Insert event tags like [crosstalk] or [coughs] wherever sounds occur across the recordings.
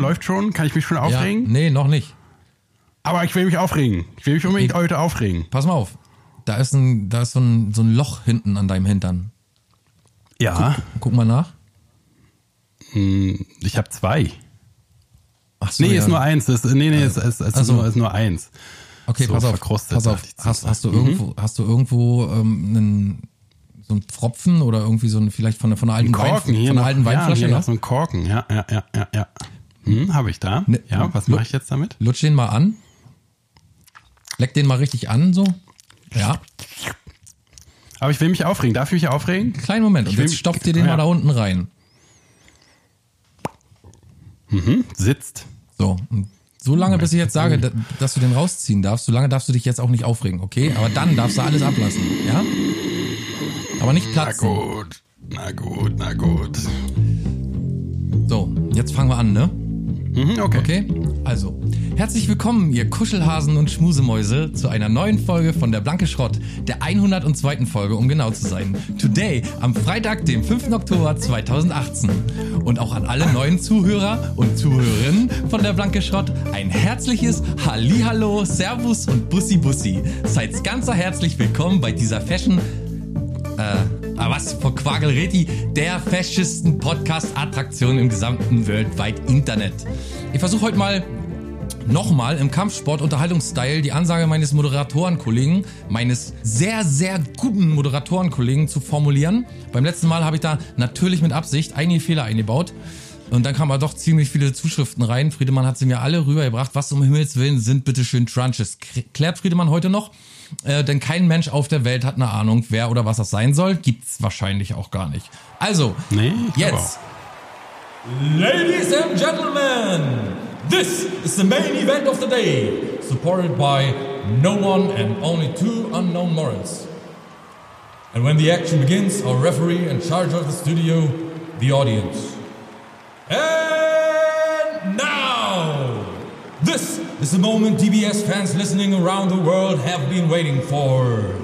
läuft schon, läuft schon. Kann ich mich schon aufregen? Ja, nee, noch nicht. Aber ich will mich aufregen. Ich will mich unbedingt Ich- heute aufregen. Pass mal auf. Da ist ein, da ist so ein, so ein Loch hinten an deinem Hintern. Ja, Guck mal nach. ich habe zwei. Ach so, Nee, ja. ist nur eins. Das, nee, nee, es ist, Ach ist, so. nur, ist nur eins. Okay, so pass auf. Pass auf. Hast, hast du Mhm. irgendwo, hast du irgendwo ähm, einen, so einen Pfropfen oder irgendwie so ein, vielleicht von der, von der alten, Korken Wein, hier von noch, alten ja, Weinflasche? hier Ja, noch so ein Korken. Ja, ja, ja, ja, ja. Hm, habe ich da. Ne- ja, was mache ich jetzt damit? Lutsch den mal an. Leck den mal richtig an, so. Ja. Aber ich will mich aufregen. Darf ich mich aufregen? Kleinen Moment. Und Ich jetzt stopft dir den ja. mal da unten rein. Sitzt. So. Und so lange, bis ich jetzt sage, da- dass du den rausziehen darfst, so lange darfst du dich jetzt auch nicht aufregen, okay? Aber dann darfst du alles ablassen, ja? Aber nicht Na platzen. gut. Na gut, na gut. So, jetzt fangen wir an, ne? Mhm, okay. Okay, also, herzlich willkommen, ihr Kuschelhasen und Schmusemäuse, zu einer neuen Folge von der Blanke Schrott, der 102. Folge, um genau zu sein. Today, am Freitag, dem 5. Oktober 2018. Und auch an alle neuen Zuhörer und Zuhörerinnen von der Blanke Schrott ein herzliches Hallihallo, Servus und Bussi Bussi. Seid ganz herzlich willkommen bei dieser Fashion äh, was vor Quagelreti, der feschesten Podcast-Attraktion im gesamten Worldwide Internet. Ich versuche heute mal nochmal im Kampfsport-Unterhaltungsstyle die Ansage meines Moderatorenkollegen, meines sehr, sehr guten Moderatorenkollegen zu formulieren. Beim letzten Mal habe ich da natürlich mit Absicht einige Fehler eingebaut. Und dann kamen aber doch ziemlich viele Zuschriften rein. Friedemann hat sie mir alle rübergebracht. Was um Himmels Willen sind bitteschön Trunches? K- Klärt Friedemann heute noch? Äh, denn kein Mensch auf der Welt hat eine Ahnung, wer oder was das sein soll. Gibt's wahrscheinlich auch gar nicht. Also, Nee, jetzt. Ladies and gentlemen, this is the main event of the day, supported by no one and only two unknown morals. And when the action begins, our referee in charge of the studio, the audience. And now, this is the moment DBS fans listening around the world have been waiting for.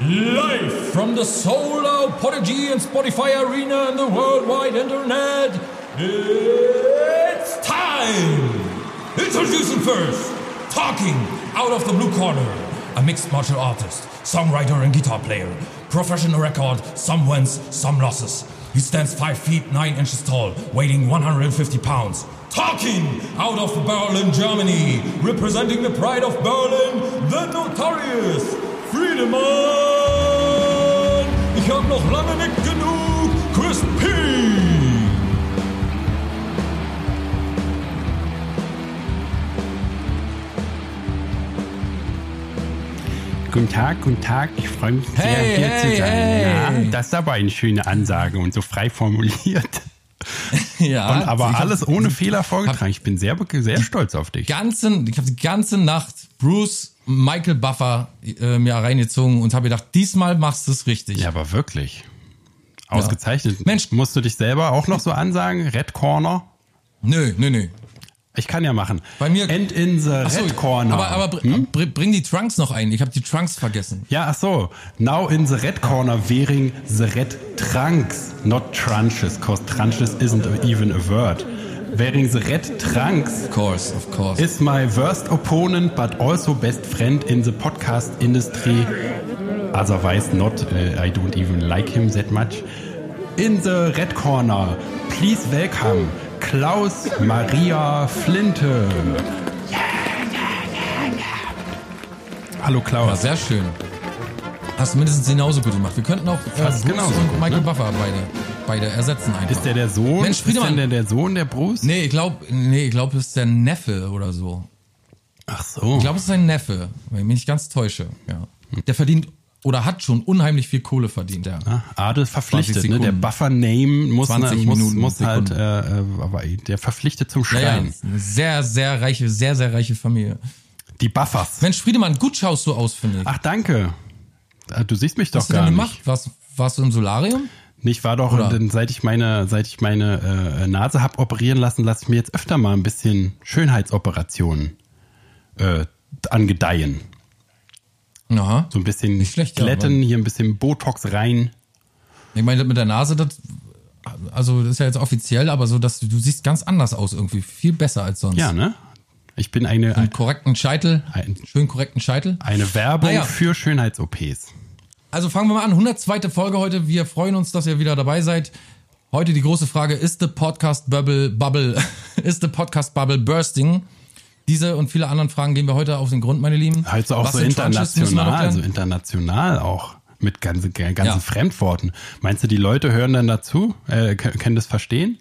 Live from the Solar Podigy and Spotify Arena and the worldwide internet, it's time! Introducing first, talking out of the blue corner, a mixed martial artist, songwriter and guitar player, professional record, some wins, some losses. He stands 5 feet 9 inches tall, weighing 150 pounds. Talking out of Berlin, Germany, representing the pride of Berlin, the notorious Friedemann! Ich hab noch lange nicht genug, Chris P! Guten Tag, guten Tag. Ich freue mich sehr, Hey, hier hey, zu sein. hey. Ja, das ist aber eine schöne Ansage und so frei formuliert. [laughs] Ja, Und aber hab alles ohne Fehler vorgetragen. Ich bin sehr, sehr stolz auf dich. Ganzen, ich habe die ganze Nacht Bruce Michael Buffer äh, mir reingezogen und habe gedacht, diesmal machst du es richtig. Ja, aber wirklich. Ausgezeichnet. Mensch. Musst du dich selber auch noch so ansagen? Red Corner? Nö, nö, nö. Ich kann ja machen. Bei mir- End in the Ach so, Red Corner. Aber, aber Hm? br bring die Trunks noch ein. Ich habe die Trunks vergessen. Ja, ach so. Now in the red corner wearing the red trunks, not trunches, cause trunches isn't even a word. Wearing the red trunks Of course, of course. is my worst opponent, but also best friend in the podcast industry. Otherwise not, uh, I don't even like him that much. In the red corner, please welcome Klaus Maria Flinte. Hallo ja, Klaus. sehr schön. Hast du mindestens genauso gut gemacht. Wir könnten auch äh, Bruce genauso und gut, Michael ne? Buffer beide, beide ersetzen einfach. Ist der der Sohn? Mensch, ist denn Friedemann. der der Sohn der Bruce? Nee, ich glaube, nee, ich glaube, es ist der Neffe oder so. Ach so. Ich glaube, es ist sein Neffe, wenn ich mich nicht ganz täusche. Ja. Der verdient oder hat schon unheimlich viel Kohle verdient, ja. Ah, Adel verpflichtet, 20 ne? Der. Buffer-Name muss, 20 muss, Minuten, muss halt, äh, äh, aber der verpflichtet zum Ja, ja, Schreien. eine sehr, sehr reiche, sehr, sehr reiche Familie. Die Buffers. Mensch, Friedemann, gut schaust du aus, finde ich. Ach, danke. Ah, Du siehst mich doch Was hast du gar denn nicht. gemacht? Warst, warst du im Solarium? Ich war doch, Oder? seit ich meine, seit ich meine äh, Nase hab operieren lassen, lasse ich mir jetzt öfter mal ein bisschen Schönheitsoperationen äh, angedeihen. Aha. So ein bisschen Nicht schlecht, ja, glätten, hier ein bisschen Botox rein. Ich meine, das mit der Nase, das also das ist ja jetzt offiziell, aber so, dass du, du siehst ganz anders aus irgendwie, viel besser als sonst. Ja, ne? Ich bin eine, Einen korrekten Scheitel, Ein- schön korrekten Scheitel. eine Werbung Naja. für Schönheits-OPs. Also fangen wir mal an. 102. Folge heute. Wir freuen uns, dass ihr wieder dabei seid. Heute die große Frage, ist the Podcast Bubble, Bubble, [laughs] ist the Podcast Bubble bursting? Diese und viele anderen Fragen gehen wir heute auf den Grund, meine Lieben. Also auch Was so international, so international auch. Mit ganzen, ganzen Ja. Fremdworten. Meinst du, die Leute hören dann dazu? Äh, können das verstehen?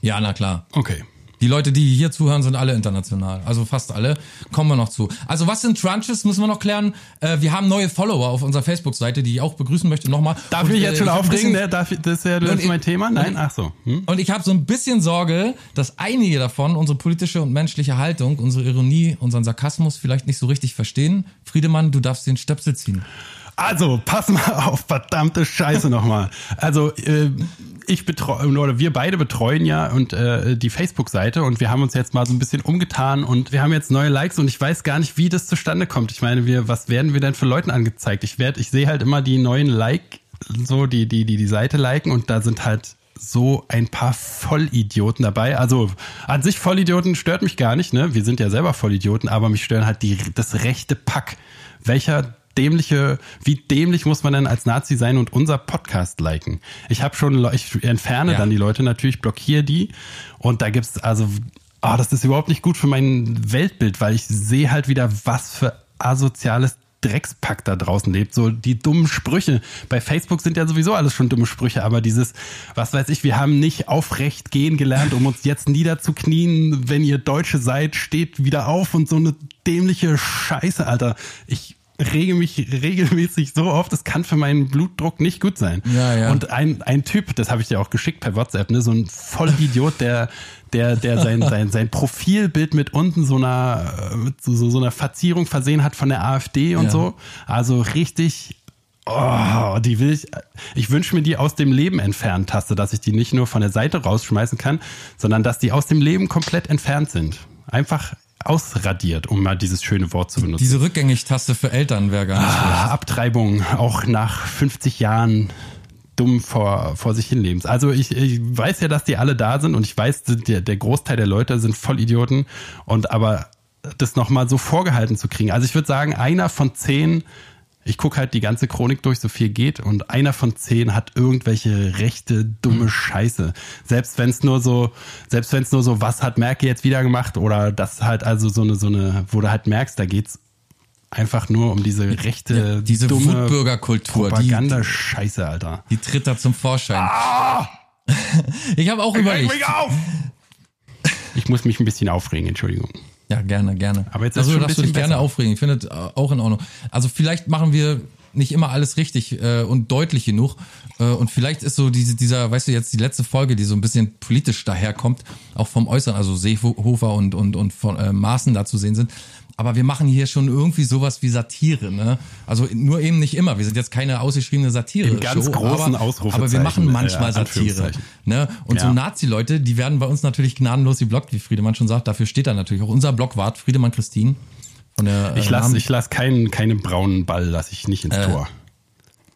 Ja, na klar. Okay. Die Leute, die hier zuhören, sind alle international. Also fast alle. Kommen wir noch zu. Also was sind Trunches, müssen wir noch klären. Äh, wir haben neue Follower auf unserer Facebook-Seite, die ich auch begrüßen möchte. Nochmal. Darf Und, ich äh, jetzt schon hab ein aufregen? bisschen-? Darf ich, das ist ja das ich- mein Thema. Nein? und- Ach so. Hm? Und ich habe so ein bisschen Sorge, dass einige davon unsere politische und menschliche Haltung, unsere Ironie, unseren Sarkasmus vielleicht nicht so richtig verstehen. Friedemann, du darfst den Stöpsel ziehen. Also, pass mal auf, verdammte Scheiße nochmal. Also, äh, ich betreue, oder wir beide betreuen ja und äh, die Facebook-Seite und wir haben uns jetzt mal so ein bisschen umgetan und wir haben jetzt neue Likes und ich weiß gar nicht, wie das zustande kommt. Ich meine, wir, was werden wir denn für Leuten angezeigt? Ich werde, ich sehe halt immer die neuen Like, so die, die, die die Seite liken und da sind halt so ein paar Vollidioten dabei. Also an sich Vollidioten stört mich gar nicht, ne? Wir sind ja selber Vollidioten, aber mich stören halt die, das rechte Pack. Welcher dämliche, wie dämlich muss man denn als Nazi sein und unser Podcast liken? Ich habe schon, ich entferne Ja. dann die Leute natürlich, blockiere die und da gibt's also, ah, das ist überhaupt nicht gut für mein Weltbild, weil ich sehe halt wieder, was für asoziales Dreckspack da draußen lebt. So die dummen Sprüche. Bei Facebook sind ja sowieso alles schon dumme Sprüche, aber dieses, was weiß ich, wir haben nicht aufrecht gehen gelernt, um uns jetzt niederzuknien. Wenn ihr Deutsche seid, steht wieder auf und so eine dämliche Scheiße, Alter. Ich rege mich regelmäßig so oft, das kann für meinen Blutdruck nicht gut sein. Ja, ja. Und ein, ein Typ, das habe ich dir auch geschickt per WhatsApp, ne, so ein Vollidiot, der, der, der sein, [laughs] sein, sein Profilbild mit unten so einer, so, so, einer Verzierung versehen hat von der AfD und Ja. so. Also richtig, oh, die will ich, ich wünsche mir die aus dem Leben entfernen Taste, dass ich die nicht nur von der Seite rausschmeißen kann, sondern dass die aus dem Leben komplett entfernt sind. Einfach ausradiert, um mal dieses schöne Wort zu benutzen. Diese Rückgängig-Taste für Eltern wäre gar nicht schlecht. Ah, Abtreibung, auch nach 50 Jahren dumm vor, vor sich hinlebens. Also ich, ich weiß ja, dass die alle da sind und ich weiß, der, der Großteil der Leute sind Vollidioten und aber das nochmal so vorgehalten zu kriegen. Also ich würde sagen, einer von zehn, ich gucke halt die ganze Chronik durch, so viel geht und einer von zehn hat irgendwelche rechte, dumme Scheiße. Selbst wenn es nur so, selbst wenn es nur so, was hat Merkel jetzt wieder gemacht oder das halt also so eine, so eine, wo du halt merkst, da geht's einfach nur um diese rechte, Ja, diese dumme Wutbürgerkultur, die- Propaganda-Scheiße, Alter. Die tritt da zum Vorschein. Ah! [laughs] Ich habe auch überlegt. auf! Ich muss mich ein bisschen aufregen, Entschuldigung. Ja, gerne, gerne. Aber jetzt also darfst du dich bisschen gerne besser. aufregen. Ich finde es auch in Ordnung. Also vielleicht machen wir nicht immer alles richtig äh, und deutlich genug. Äh, und vielleicht ist so diese, dieser, weißt du, jetzt die letzte Folge, die so ein bisschen politisch daherkommt, auch vom Äußeren, also Seehofer und, und, und von äh, Maaßen da zu sehen sind. Aber wir machen hier schon irgendwie sowas wie Satire, ne? Also nur eben nicht immer. Wir sind jetzt keine ausgeschriebene Satire. Im ganz großen aber, aber wir machen äh, manchmal Satire. Anführungszeichen. Ne? Und so Ja. Nazi-Leute, die werden bei uns natürlich gnadenlos geblockt, wie Friedemann schon sagt. Dafür steht da natürlich auch unser Blockwart, Friedemann Christine. Von der, Ich äh, lasse Namen- ich lass keinen, keinen braunen Ball, lasse ich nicht ins Tor.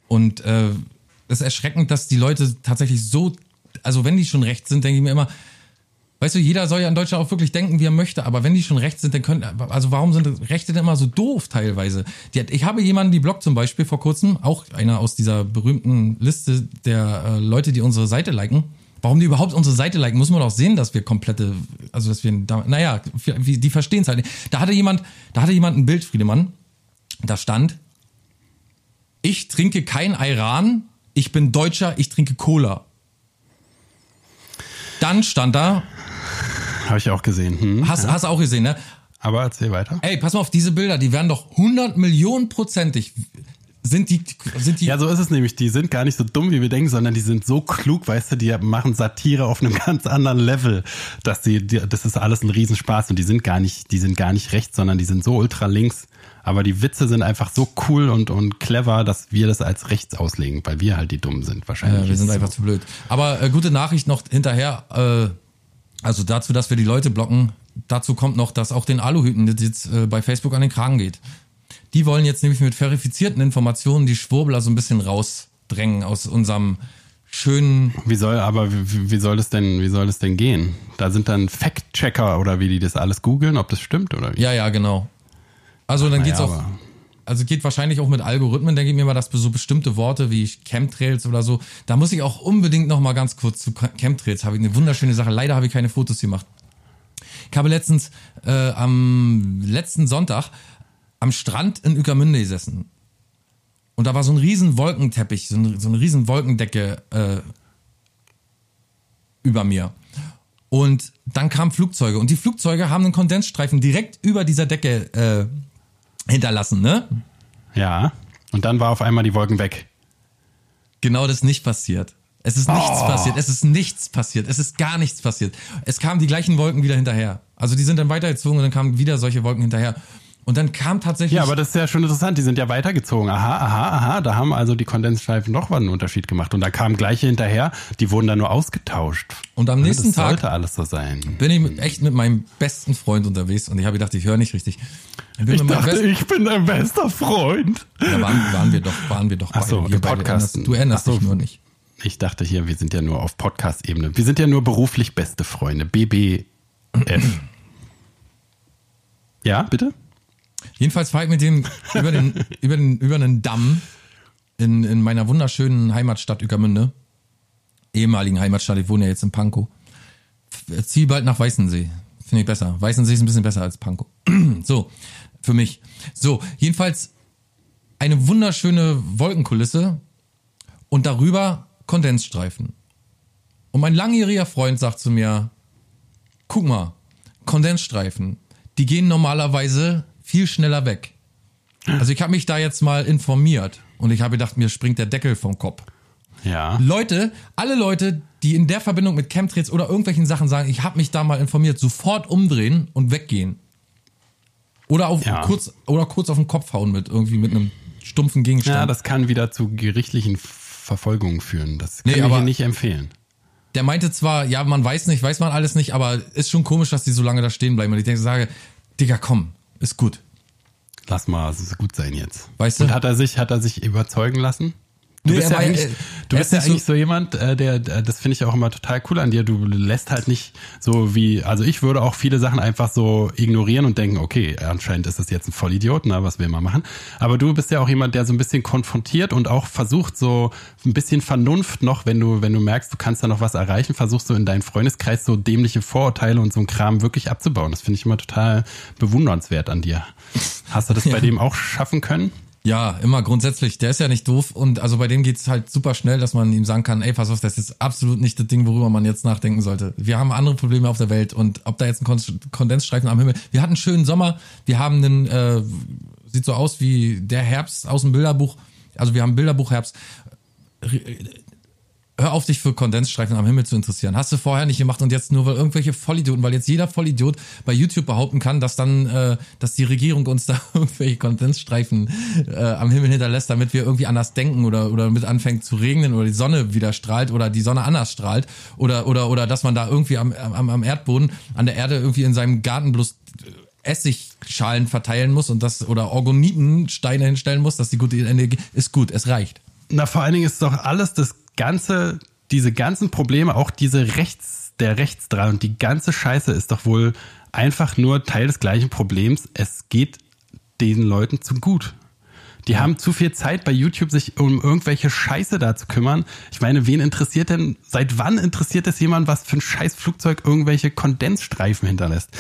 Und äh, es ist erschreckend, dass die Leute tatsächlich so, also wenn die schon rechts sind, denke ich mir immer, weißt du, jeder soll ja in Deutschland auch wirklich denken, wie er möchte, aber wenn die schon rechts sind, dann können, also warum sind Rechte denn immer so doof teilweise? Hat, ich habe jemanden, die blockt zum Beispiel vor kurzem, auch einer aus dieser berühmten Liste der äh, Leute, die unsere Seite liken. Warum die überhaupt unsere Seite liken, muss man doch sehen, dass wir komplette, also dass wir, naja, die verstehen es halt nicht. Da hatte jemand, da hatte jemand ein Bild, Friedemann, da stand, ich trinke kein Iran, ich bin Deutscher, ich trinke Cola. Dann stand da, Habe ich auch gesehen. Hm? hast, hast du auch gesehen, ne? Aber erzähl weiter. Ey, pass mal auf, diese Bilder, die werden doch 100 Millionen prozentig, sind die, sind die, Ja, so ist es nämlich. Die sind gar nicht so dumm, wie wir denken, sondern die sind so klug, weißt du, die machen Satire auf einem [laughs] ganz anderen Level, dass die, die das ist alles ein Riesenspaß und die sind gar nicht, die sind gar nicht rechts, sondern die sind so ultra links. Aber die Witze sind einfach so cool und, und clever, dass wir das als rechts auslegen, weil wir halt die Dummen sind wahrscheinlich. Ja, wir sind Ist einfach so. zu blöd. Aber äh, gute Nachricht noch hinterher, äh, also dazu, dass wir die Leute blocken, dazu kommt noch, dass auch den Aluhüten das jetzt äh, bei Facebook an den Kragen geht. Die wollen jetzt nämlich mit verifizierten Informationen die Schwurbler so ein bisschen rausdrängen aus unserem schönen. Wie soll, aber wie, wie soll es denn, wie soll es denn gehen? Da sind dann Fact-Checker oder wie die das alles googeln, ob das stimmt oder wie? Ja, ja, genau. Also dann geht's auch. Also geht wahrscheinlich auch mit Algorithmen, denke ich mir mal, dass so bestimmte Worte wie Chemtrails oder so, da muss ich auch unbedingt noch mal ganz kurz zu Chemtrails, habe ich eine wunderschöne Sache. Leider habe ich keine Fotos gemacht. Ich habe letztens äh, am letzten Sonntag am Strand in Ueckermünde gesessen. Und da war so ein riesen Wolkenteppich, so, ein, so eine riesen Wolkendecke äh, über mir. Und dann kamen Flugzeuge und die Flugzeuge haben einen Kondensstreifen direkt über dieser Decke äh, hinterlassen, ne? Ja. Und dann war auf einmal die Wolken weg. Genau das ist nicht passiert. Es ist nichts Oh. passiert. Es ist nichts passiert. Es ist gar nichts passiert. Es kamen die gleichen Wolken wieder hinterher. Also die sind dann weitergezogen und dann kamen wieder solche Wolken hinterher. Und dann kam tatsächlich. Ja, aber das ist ja schon interessant. Die sind ja weitergezogen. Aha, aha, aha. Da haben also die Kondensstreifen doch mal einen Unterschied gemacht. Und da kamen gleiche hinterher. Die wurden dann nur ausgetauscht. Und am Ja, nächsten das Tag sollte alles so sein. bin ich mit, echt mit meinem besten Freund unterwegs und ich habe gedacht, ich höre nicht richtig. Ich bin Ich dachte, ich bin dein bester Freund. ja, waren, waren wir doch, waren wir doch Ach so, beide Podcast. Du Ach so. dich nur nicht. Ich dachte hier, wir sind ja nur auf Podcast-Ebene. Wir sind ja nur beruflich beste Freunde. BBF. [clears throat] ja, bitte? Jedenfalls fahre ich mit dem [laughs] über den, über den, über einen Damm in, in meiner wunderschönen Heimatstadt Ueckermünde. Ehemaligen Heimatstadt, ich wohne ja jetzt in Pankow. F- Zieh bald nach Weißensee. Finde ich besser. Weißensee ist ein bisschen besser als Pankow. [clears throat] so, für mich. So, jedenfalls eine wunderschöne Wolkenkulisse und darüber Kondensstreifen. Und mein langjähriger Freund sagt zu mir, guck mal, Kondensstreifen, die gehen normalerweise viel schneller weg. Also ich habe mich da jetzt mal informiert und ich habe gedacht, mir springt der Deckel vom Kopf. Ja. Leute, alle Leute, die in der Verbindung mit Chemtrails oder irgendwelchen Sachen sagen, ich habe mich da mal informiert, sofort umdrehen und weggehen. Oder auf Ja. kurz oder kurz auf den Kopf hauen mit irgendwie mit einem stumpfen Gegenstand. Ja, das kann wieder zu gerichtlichen Verfolgungen führen. Das Nee, kann ich aber- nicht empfehlen. der meinte zwar, ja, man weiß nicht, weiß man alles nicht, aber ist schon komisch, dass die so lange da stehen bleiben. Und ich denke, sage, Digga, komm, ist gut. Lass mal, es ist gut sein jetzt. Weißt du? Und hat er sich, hat er sich überzeugen lassen? Du Nee, bist ja eigentlich, äh, du bist ist ja nicht so- eigentlich so jemand, äh, der, der, das finde ich auch immer total cool an dir. Du lässt halt nicht so wie, also ich würde auch viele Sachen einfach so ignorieren und denken, okay, anscheinend ist das jetzt ein Vollidiot, na, was will man machen? Aber du bist ja auch jemand, der so ein bisschen konfrontiert und auch versucht so ein bisschen Vernunft noch, wenn du, wenn du merkst, du kannst da noch was erreichen, versuchst du in deinen Freundeskreis so dämliche Vorurteile und so ein Kram wirklich abzubauen. Das finde ich immer total bewundernswert an dir. Hast du das [laughs] bei dem auch schaffen können? Ja, immer grundsätzlich. Der ist ja nicht doof und also bei dem geht's halt super schnell, dass man ihm sagen kann, ey, pass auf, das ist absolut nicht das Ding, worüber man jetzt nachdenken sollte. Wir haben andere Probleme auf der Welt und ob da jetzt ein Kon Kondensstreifen am Himmel. Wir hatten einen schönen Sommer, wir haben einen, äh, sieht so aus wie der Herbst aus dem Bilderbuch. Also wir haben Bilderbuchherbst. Hör auf, dich für Kondensstreifen am Himmel zu interessieren. Hast du vorher nicht gemacht und jetzt nur weil irgendwelche Vollidioten, weil jetzt jeder Vollidiot bei YouTube behaupten kann, dass dann, äh, dass die Regierung uns [laughs] da irgendwelche Kondensstreifen äh, am Himmel hinterlässt, damit wir irgendwie anders denken oder oder mit anfängt zu regnen oder die Sonne wieder strahlt oder die Sonne anders strahlt oder oder oder dass man da irgendwie am am, am Erdboden an der Erde irgendwie in seinem Garten bloß Essigschalen verteilen muss und das oder Orgonitensteine hinstellen muss, dass die gute Energie ist gut, es reicht. Na, vor allen Dingen ist doch alles das ganze, diese ganzen Probleme, auch diese Rechts, der Rechtsdrall und die ganze Scheiße ist doch wohl einfach nur Teil des gleichen Problems. Es geht den Leuten zu gut. Die haben zu viel Zeit bei YouTube, sich um irgendwelche Scheiße da zu kümmern. Ich meine, wen interessiert denn, seit wann interessiert es jemand, was für ein scheiß Flugzeug irgendwelche Kondensstreifen hinterlässt?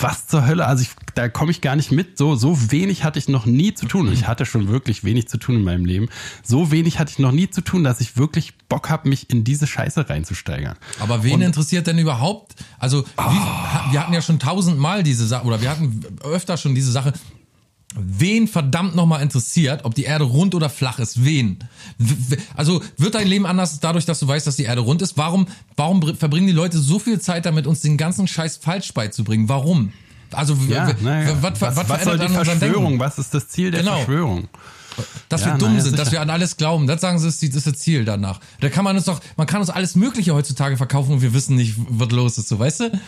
Was zur Hölle? Also ich, da komme ich gar nicht mit. So, so wenig hatte ich noch nie zu tun. Und ich hatte schon wirklich wenig zu tun in meinem Leben. So wenig hatte ich noch nie zu tun, dass ich wirklich Bock habe, mich in diese Scheiße reinzusteigern. Aber wen interessiert denn überhaupt? Also, wie, ha- wir hatten ja schon tausendmal diese Sache, oder wir hatten öfter schon diese Sache. Wen verdammt nochmal interessiert, ob die Erde rund oder flach ist? Wen? Also wird dein Leben anders dadurch, dass du weißt, dass die Erde rund ist? Warum, warum br- verbringen die Leute so viel Zeit damit, uns den ganzen Scheiß falsch beizubringen? Warum? Also, Ja, naja. was, was, was, was, soll die Verschwörung? Denken? Was ist das Ziel der Genau. Verschwörung? Dass Ja, wir dumm naja, sind, dass wir an alles glauben. Das sagen sie, das ist das Ziel danach. Da kann man uns doch, man kann uns alles Mögliche heutzutage verkaufen und wir wissen nicht, was los ist, so weißt du?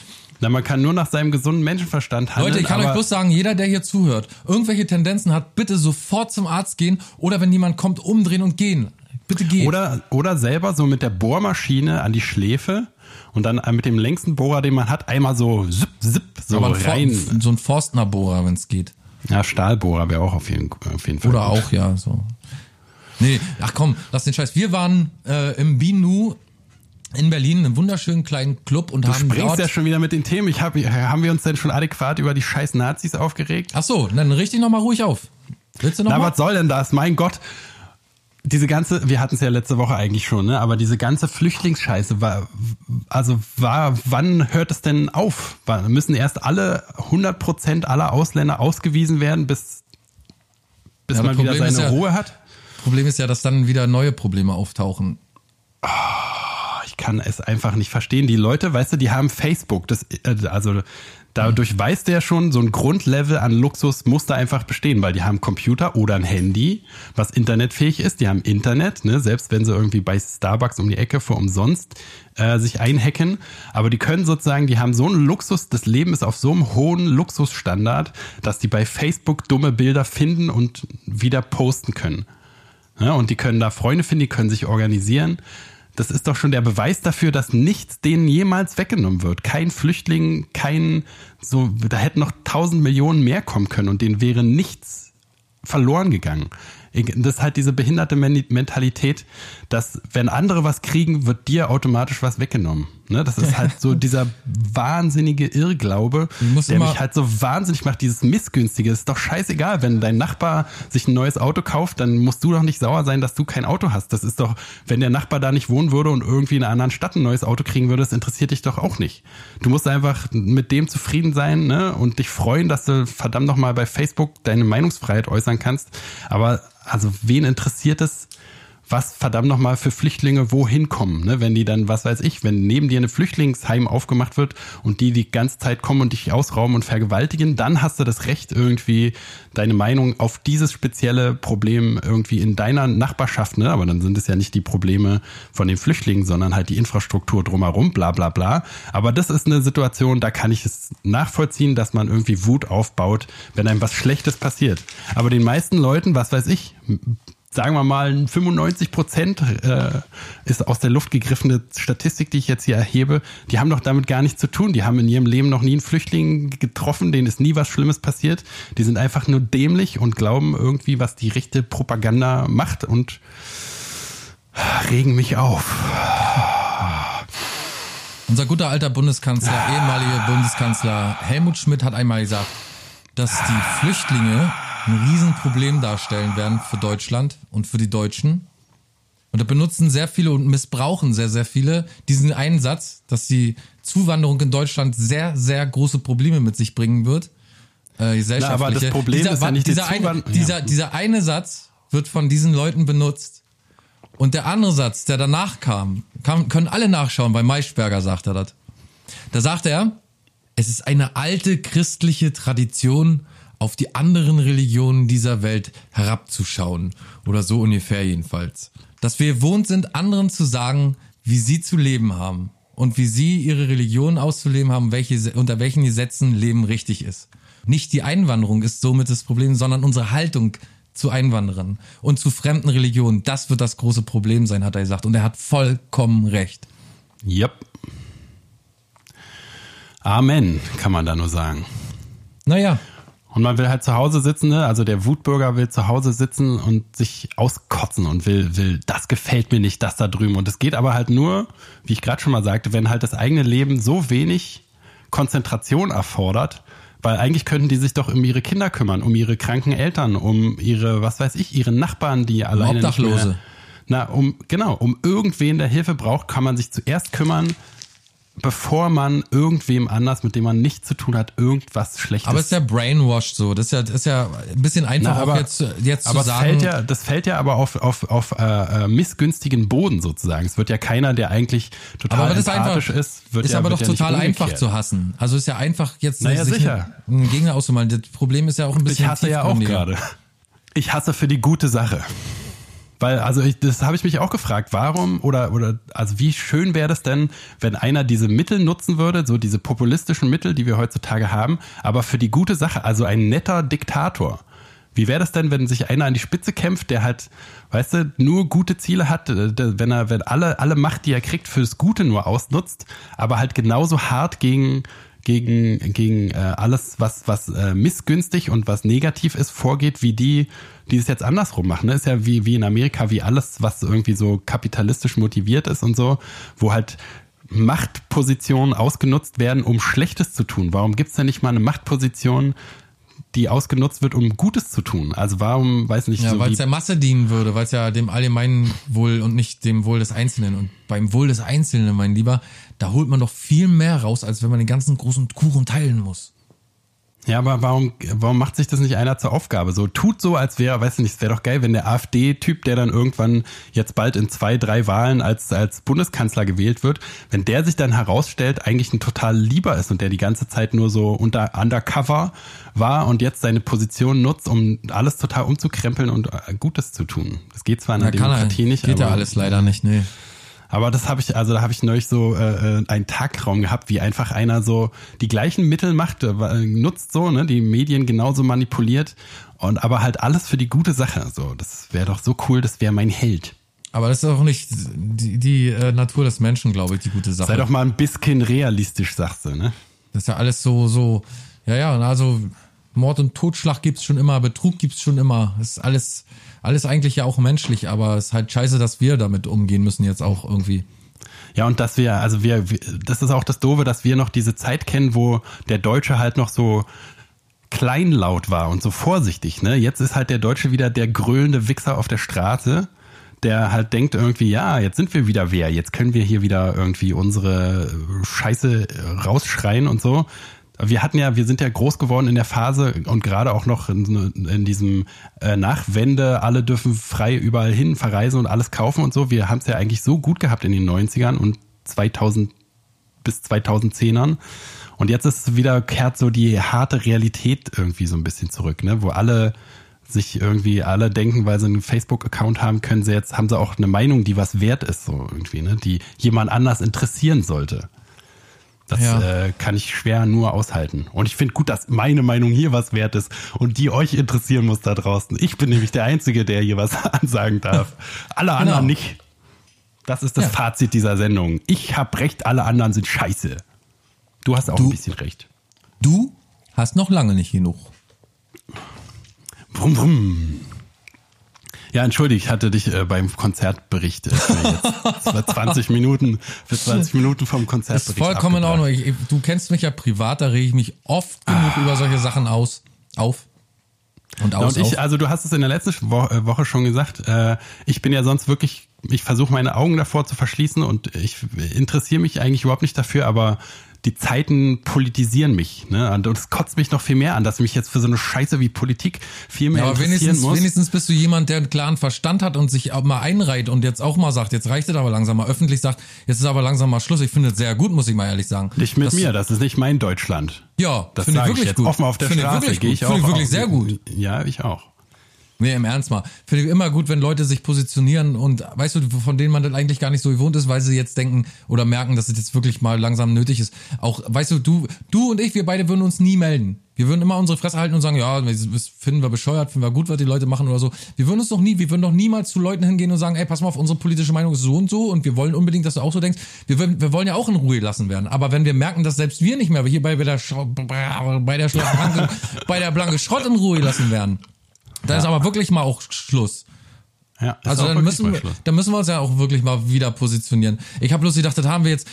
Na, man kann nur nach seinem gesunden Menschenverstand handeln. Leute, ich kann euch bloß sagen, jeder, der hier zuhört, irgendwelche Tendenzen hat, bitte sofort zum Arzt gehen oder wenn jemand kommt, umdrehen und gehen. Bitte geh. Oder, oder selber so mit der Bohrmaschine an die Schläfe und dann mit dem längsten Bohrer, den man hat, einmal so zip, zip, so Aber ein rein. For so ein Forstner-Bohrer, wenn es geht. Ja, Stahlbohrer wäre auch auf jeden, auf jeden Fall. Oder gut. auch, ja, so. Nee, ach komm, lass den Scheiß. Wir waren äh, im Binu in Berlin, in einem wunderschönen kleinen Club und Du haben springst dort... ja schon wieder mit den Themen. Ich hab, haben wir uns denn schon adäquat über die scheiß Nazis aufgeregt? Ach so, dann richte dich noch mal ruhig auf. Willst du noch Na, mal? was soll denn das? Mein Gott. Diese ganze, wir hatten es ja letzte Woche eigentlich schon, ne? Aber diese ganze Flüchtlingsscheiße war, also war, wann hört es denn auf? War, müssen erst alle 100 Prozent aller Ausländer ausgewiesen werden, bis, bis Ja, man das wieder Problem seine ja- Ruhe hat? Problem ist ja, dass dann wieder neue Probleme auftauchen. Ich kann es einfach nicht verstehen. Die Leute, weißt du, die haben Facebook. Das, äh, also dadurch weiß der schon, so ein Grundlevel an Luxus muss da einfach bestehen, weil die haben Computer oder ein Handy, was internetfähig ist. Die haben Internet, ne, selbst wenn sie irgendwie bei Starbucks um die Ecke für umsonst äh, sich einhacken. Aber die können sozusagen, die haben so einen Luxus, das Leben ist auf so einem hohen Luxusstandard, dass die bei Facebook dumme Bilder finden und wieder posten können. Ja, und die können da Freunde finden, die können sich organisieren. Das ist doch schon der Beweis dafür, dass nichts denen jemals weggenommen wird. Kein Flüchtling, kein, so, da hätten noch tausend Millionen mehr kommen können und denen wäre nichts verloren gegangen. Das ist halt diese behinderte Men- Mentalität, dass wenn andere was kriegen, wird dir automatisch was weggenommen. Ne? Das ist halt so [laughs] dieser wahnsinnige Irrglaube, der mich halt so wahnsinnig macht, dieses Missgünstige. Ist doch scheißegal, wenn dein Nachbar sich ein neues Auto kauft, dann musst du doch nicht sauer sein, dass du kein Auto hast. Das ist doch, wenn der Nachbar da nicht wohnen würde und irgendwie in einer anderen Stadt ein neues Auto kriegen würde, das interessiert dich doch auch nicht. Du musst einfach mit dem zufrieden sein ne? und dich freuen, dass du verdammt noch mal bei Facebook deine Meinungsfreiheit äußern kannst. Aber also wen interessiert es, was verdammt nochmal für Flüchtlinge wohin kommen, ne? wenn die dann, was weiß ich, wenn neben dir eine Flüchtlingsheim aufgemacht wird und die die ganze Zeit kommen und dich ausrauben und vergewaltigen, dann hast du das Recht irgendwie deine Meinung auf dieses spezielle Problem irgendwie in deiner Nachbarschaft, ne? aber dann sind es ja nicht die Probleme von den Flüchtlingen, sondern halt die Infrastruktur drumherum, bla bla bla. Aber das ist eine Situation, da kann ich es nachvollziehen, dass man irgendwie Wut aufbaut, wenn einem was Schlechtes passiert. Aber den meisten Leuten, was weiß ich, sagen wir mal, 95 Prozent äh, ist aus der Luft gegriffene Statistik, die ich jetzt hier erhebe. Die haben doch damit gar nichts zu tun. Die haben in ihrem Leben noch nie einen Flüchtling getroffen, denen ist nie was Schlimmes passiert. Die sind einfach nur dämlich und glauben irgendwie, was die rechte Propaganda macht und regen mich auf. Unser guter alter Bundeskanzler, ehemaliger Bundeskanzler Helmut Schmidt hat einmal gesagt, dass die Flüchtlinge ein Riesenproblem darstellen werden für Deutschland und für die Deutschen. Und da benutzen sehr viele und missbrauchen sehr, sehr viele diesen einen Satz, dass die Zuwanderung in Deutschland sehr, sehr große Probleme mit sich bringen wird. Äh, gesellschaftliche. aber das Problem dieser, ist ja nicht die dieser, eine, Zuwand- dieser, ja. dieser eine Satz wird von diesen Leuten benutzt. Und der andere Satz, der danach kam, kam können alle nachschauen, bei Maischberger sagt er das. Da sagt er, es ist eine alte christliche Tradition, auf die anderen Religionen dieser Welt herabzuschauen. Oder so ungefähr jedenfalls. Dass wir gewohnt sind, anderen zu sagen, wie sie zu leben haben. Und wie sie ihre Religion auszuleben haben, welche, unter welchen Gesetzen Leben richtig ist. Nicht die Einwanderung ist somit das Problem, sondern unsere Haltung zu Einwanderern und zu fremden Religionen. Das wird das große Problem sein, hat er gesagt. Und er hat vollkommen recht. Yep. Amen, kann man da nur sagen. Naja, Und man will halt zu Hause sitzen, ne? Also der Wutbürger will zu Hause sitzen und sich auskotzen und will, will, das gefällt mir nicht, das da drüben. Und es geht aber halt nur, wie ich gerade schon mal sagte, wenn halt das eigene Leben so wenig Konzentration erfordert, weil eigentlich könnten die sich doch um ihre Kinder kümmern, um ihre kranken Eltern, um ihre, was weiß ich, ihre Nachbarn, die alleine nicht Obdachlose. mehr, na, um, genau, um irgendwen, der Hilfe braucht, kann man sich zuerst kümmern, bevor man irgendwem anders, mit dem man nichts zu tun hat, irgendwas Schlechtes aber es ist ja brainwashed so. Das ist ja, das ist ja ein bisschen einfach Na, auch aber- jetzt, jetzt aber zu sagen. fällt ja, das fällt ja aber auf, auf, auf äh, äh, missgünstigen Boden sozusagen. Es wird ja keiner, der eigentlich total aber das ist einfach, empathisch ist, wird ist ja, aber doch ja total einfach zu hassen. Also ist ja einfach jetzt Naja, sich sicher. einen Gegner auszumalen. Das Problem ist ja auch ein bisschen Ich hasse ja auch gerade. Ich hasse für die gute Sache. Weil, also ich, das habe ich mich auch gefragt, warum oder oder also wie schön wäre das denn, wenn einer diese Mittel nutzen würde, so diese populistischen Mittel, die wir heutzutage haben, aber für die gute Sache, also ein netter Diktator, Wie wäre das denn, wenn sich einer an die Spitze kämpft, der halt, weißt du, nur gute Ziele hat, äh, wenn er, wenn alle, alle Macht, die er kriegt, fürs Gute nur ausnutzt, aber halt genauso hart gegen, gegen, gegen äh, alles, was, was äh, missgünstig und was negativ ist, vorgeht, wie die, die es jetzt andersrum machen. Ne? Ist ja wie, wie in Amerika, wie alles, was irgendwie so kapitalistisch motiviert ist und so, wo halt Machtpositionen ausgenutzt werden, um Schlechtes zu tun. Warum gibt's denn nicht mal eine Machtposition, die ausgenutzt wird, um Gutes zu tun. Also warum, weiß nicht, ja, so weil es der Masse dienen würde, weil es ja dem allgemeinen Wohl und nicht dem Wohl des Einzelnen. Und beim Wohl des Einzelnen, mein Lieber, da holt man doch viel mehr raus, als wenn man den ganzen großen Kuchen teilen muss. Ja, aber warum, warum macht sich das nicht einer zur Aufgabe? So tut so, als wäre, weiß nicht, es wäre doch geil, wenn der AfD-Typ, der dann irgendwann jetzt bald in zwei, drei Wahlen als, als Bundeskanzler gewählt wird, wenn der sich dann herausstellt, eigentlich ein total lieber ist und der die ganze Zeit nur so unter undercover war und jetzt seine Position nutzt, um alles total umzukrempeln und Gutes zu tun. Das geht zwar in der Demokratie nicht, geht aber. Geht ja alles leider nicht, nee. Aber das habe ich, also da habe ich neulich so äh, äh, einen Tagraum gehabt, wie einfach einer so die gleichen Mittel macht, äh, nutzt so, ne, die Medien genauso manipuliert und aber halt alles für die gute Sache. So, das wäre doch so cool, das wäre mein Held. Aber das ist auch nicht die, die äh, Natur des Menschen, glaube ich, die gute Sache. Sei doch mal ein bisschen realistisch, sagst du, ne? Das ist ja alles so, so, ja, ja, also Mord und Totschlag gibt's schon immer, Betrug gibt's schon immer. Das ist alles alles eigentlich ja auch menschlich, aber es ist halt scheiße, dass wir damit umgehen müssen jetzt auch irgendwie. Ja, und dass wir, also wir, das ist auch das Doofe, dass wir noch diese Zeit kennen, wo der Deutsche halt noch so kleinlaut war und so vorsichtig, ne? Jetzt ist halt der Deutsche wieder der grölende Wichser auf der Straße, der halt denkt irgendwie, ja, jetzt sind wir wieder wer, jetzt können wir hier wieder irgendwie unsere Scheiße rausschreien und so wir hatten ja, wir sind ja groß geworden in der Phase und gerade auch noch in, in diesem äh, Nachwende, alle dürfen frei überall hin verreisen und alles kaufen und so. Wir haben es ja eigentlich so gut gehabt in den 90ern und 2000 bis 2010ern. Und jetzt ist wieder, kehrt so die harte Realität irgendwie so ein bisschen zurück, ne? wo alle sich irgendwie alle denken, weil sie einen Facebook-Account haben, können sie jetzt, haben sie auch eine Meinung, die was wert ist, so irgendwie, ne? die jemand anders interessieren sollte. Das ja. äh, kann ich schwer nur aushalten. Und ich finde gut, dass meine Meinung hier was wert ist und die euch interessieren muss da draußen. Ich bin nämlich der Einzige, der hier was [laughs] ansagen darf. Alle anderen genau. nicht. Das ist das ja. Fazit dieser Sendung. Ich habe recht, alle anderen sind scheiße. Du hast auch du, ein bisschen recht. Du hast noch lange nicht genug. Brumm, brumm. Ja, entschuldige, ich hatte dich äh, beim Konzertbericht äh, für jetzt [laughs] 20 Minuten, für 20 Minuten vom Konzertbericht. Ist vollkommen in Ordnung. Ich, du kennst mich ja privat, da rege ich mich oft genug ah. über solche Sachen aus, auf. Und aus, ja, und ich, also du hast es in der letzten äh, Woche schon gesagt, äh, ich bin ja sonst wirklich, ich versuche meine Augen davor zu verschließen und ich interessiere mich eigentlich überhaupt nicht dafür, aber die Zeiten politisieren mich. Ne? Und es kotzt mich noch viel mehr an, dass ich mich jetzt für so eine Scheiße wie Politik viel mehr ja, aber interessieren wenigstens, muss. Wenigstens bist du jemand, der einen klaren Verstand hat und sich auch mal einreiht und jetzt auch mal sagt, jetzt reicht es aber langsam mal öffentlich sagt, jetzt ist aber langsam mal Schluss. Ich finde es sehr gut, muss ich mal ehrlich sagen. Nicht mit das, mir, das ist nicht mein Deutschland. Ja, das finde ich wirklich ich jetzt gut. Offen auf der finde Straße gehe ich auch. Finde ich wirklich sehr gut. Ja, ich auch. Nee, im Ernst mal. Finde ich immer gut, wenn Leute sich positionieren und weißt du, von denen man dann eigentlich gar nicht so gewohnt ist, weil sie jetzt denken oder merken, dass es jetzt wirklich mal langsam nötig ist. Auch, weißt du, du, du und ich, wir beide würden uns nie melden. Wir würden immer unsere Fresse halten und sagen, ja, das finden wir bescheuert, finden wir gut, was die Leute machen oder so. Wir würden uns doch nie, wir würden doch niemals zu Leuten hingehen und sagen, ey, pass mal auf, unsere politische Meinung ist so und so und wir wollen unbedingt, dass du auch so denkst. Wir, wir wollen ja auch in Ruhe gelassen werden. Aber wenn wir merken, dass selbst wir nicht mehr hier bei, bei der, bei der, [laughs] bei der blanke Schrott in Ruhe gelassen werden, da ja. ist aber wirklich mal auch Schluss. Ja, also dann müssen, wir, dann müssen wir uns ja auch wirklich mal wieder positionieren. Ich habe bloß gedacht, das haben wir jetzt,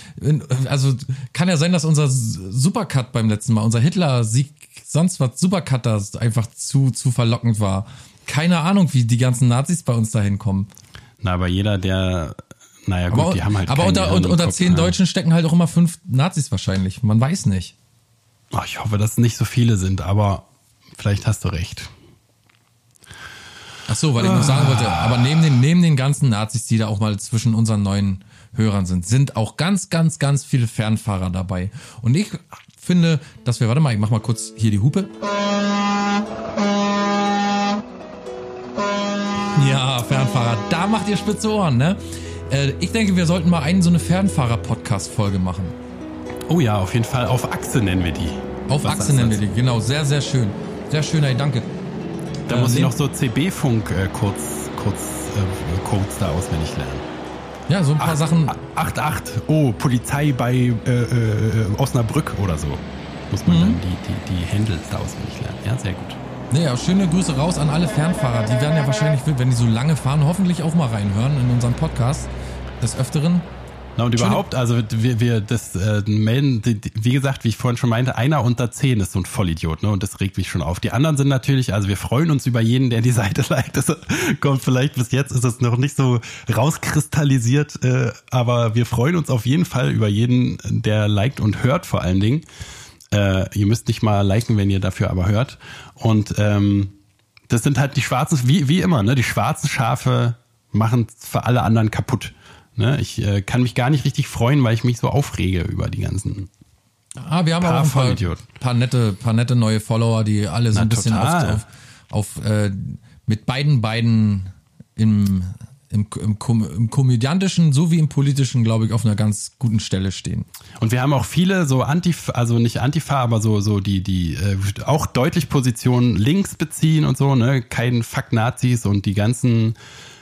also kann ja sein, dass unser Supercut beim letzten Mal, unser Hitler-Sieg, sonst was Supercut da einfach zu, zu verlockend war. Keine Ahnung, wie die ganzen Nazis bei uns dahin kommen. Na, aber jeder, der, naja gut, aber, die haben halt Aber unter, unter, unter zehn Deutschen stecken halt auch immer fünf Nazis wahrscheinlich. Man weiß nicht. Ach, ich hoffe, dass es nicht so viele sind, aber vielleicht hast du recht. Ach so, weil ich noch sagen wollte, aber neben den, neben den ganzen Nazis, die da auch mal zwischen unseren neuen Hörern sind, sind auch ganz, ganz, ganz viele Fernfahrer dabei. Und ich finde, dass wir, warte mal, ich mach mal kurz hier die Hupe. Ja, Fernfahrer, da macht ihr spitze Ohren, ne? Äh, ich denke, wir sollten mal einen so eine Fernfahrer-Podcast-Folge machen. Oh ja, auf jeden Fall. Auf Achse nennen wir die. Auf Was Achse nennen wir die, genau. Sehr, sehr schön. Sehr schön, ey, danke. Da Äh, muss ich nee. noch so CB-Funk äh, kurz, kurz äh, Codes da auswendig lernen. Ja, so ein paar Sachen. 8-8, oh, Polizei bei äh, äh, Osnabrück oder so. Muss man Mhm. dann die, die, die Handles da auswendig lernen. Ja, sehr gut. Nee, ja, schöne Grüße raus an alle Fernfahrer. Die werden ja wahrscheinlich, wenn die so lange fahren, hoffentlich auch mal reinhören in unseren Podcast des Öfteren. Na und überhaupt, also wir, wir das äh, melden, wie gesagt, wie ich vorhin schon meinte, einer unter zehn ist so ein Vollidiot, ne? Und das regt mich schon auf. Die anderen sind natürlich, also wir freuen uns über jeden, der die Seite [laughs] liked. Das kommt vielleicht bis jetzt ist es noch nicht so rauskristallisiert, äh, aber wir freuen uns auf jeden Fall über jeden, der liked und hört vor allen Dingen. Äh, ihr müsst nicht mal liken, wenn ihr dafür aber hört. Und ähm, das sind halt die schwarzen, wie, wie immer, ne? Die schwarzen Schafe machen für alle anderen kaputt. Ne? Ich äh, kann mich gar nicht richtig freuen, weil ich mich so aufrege über die ganzen. Ah, wir haben Paar aber auch ein paar, paar nette, paar nette neue Follower, die alle so Na, ein bisschen auf, total. auf, auf äh, mit beiden beiden im, im, im, im komödiantischen sowie im politischen, glaube ich, auf einer ganz guten Stelle stehen. Und wir haben auch viele so Antifa, also nicht Antifa, aber so, so die, die äh, auch deutlich Positionen links beziehen und so, ne? Kein Fuck Nazis und die ganzen,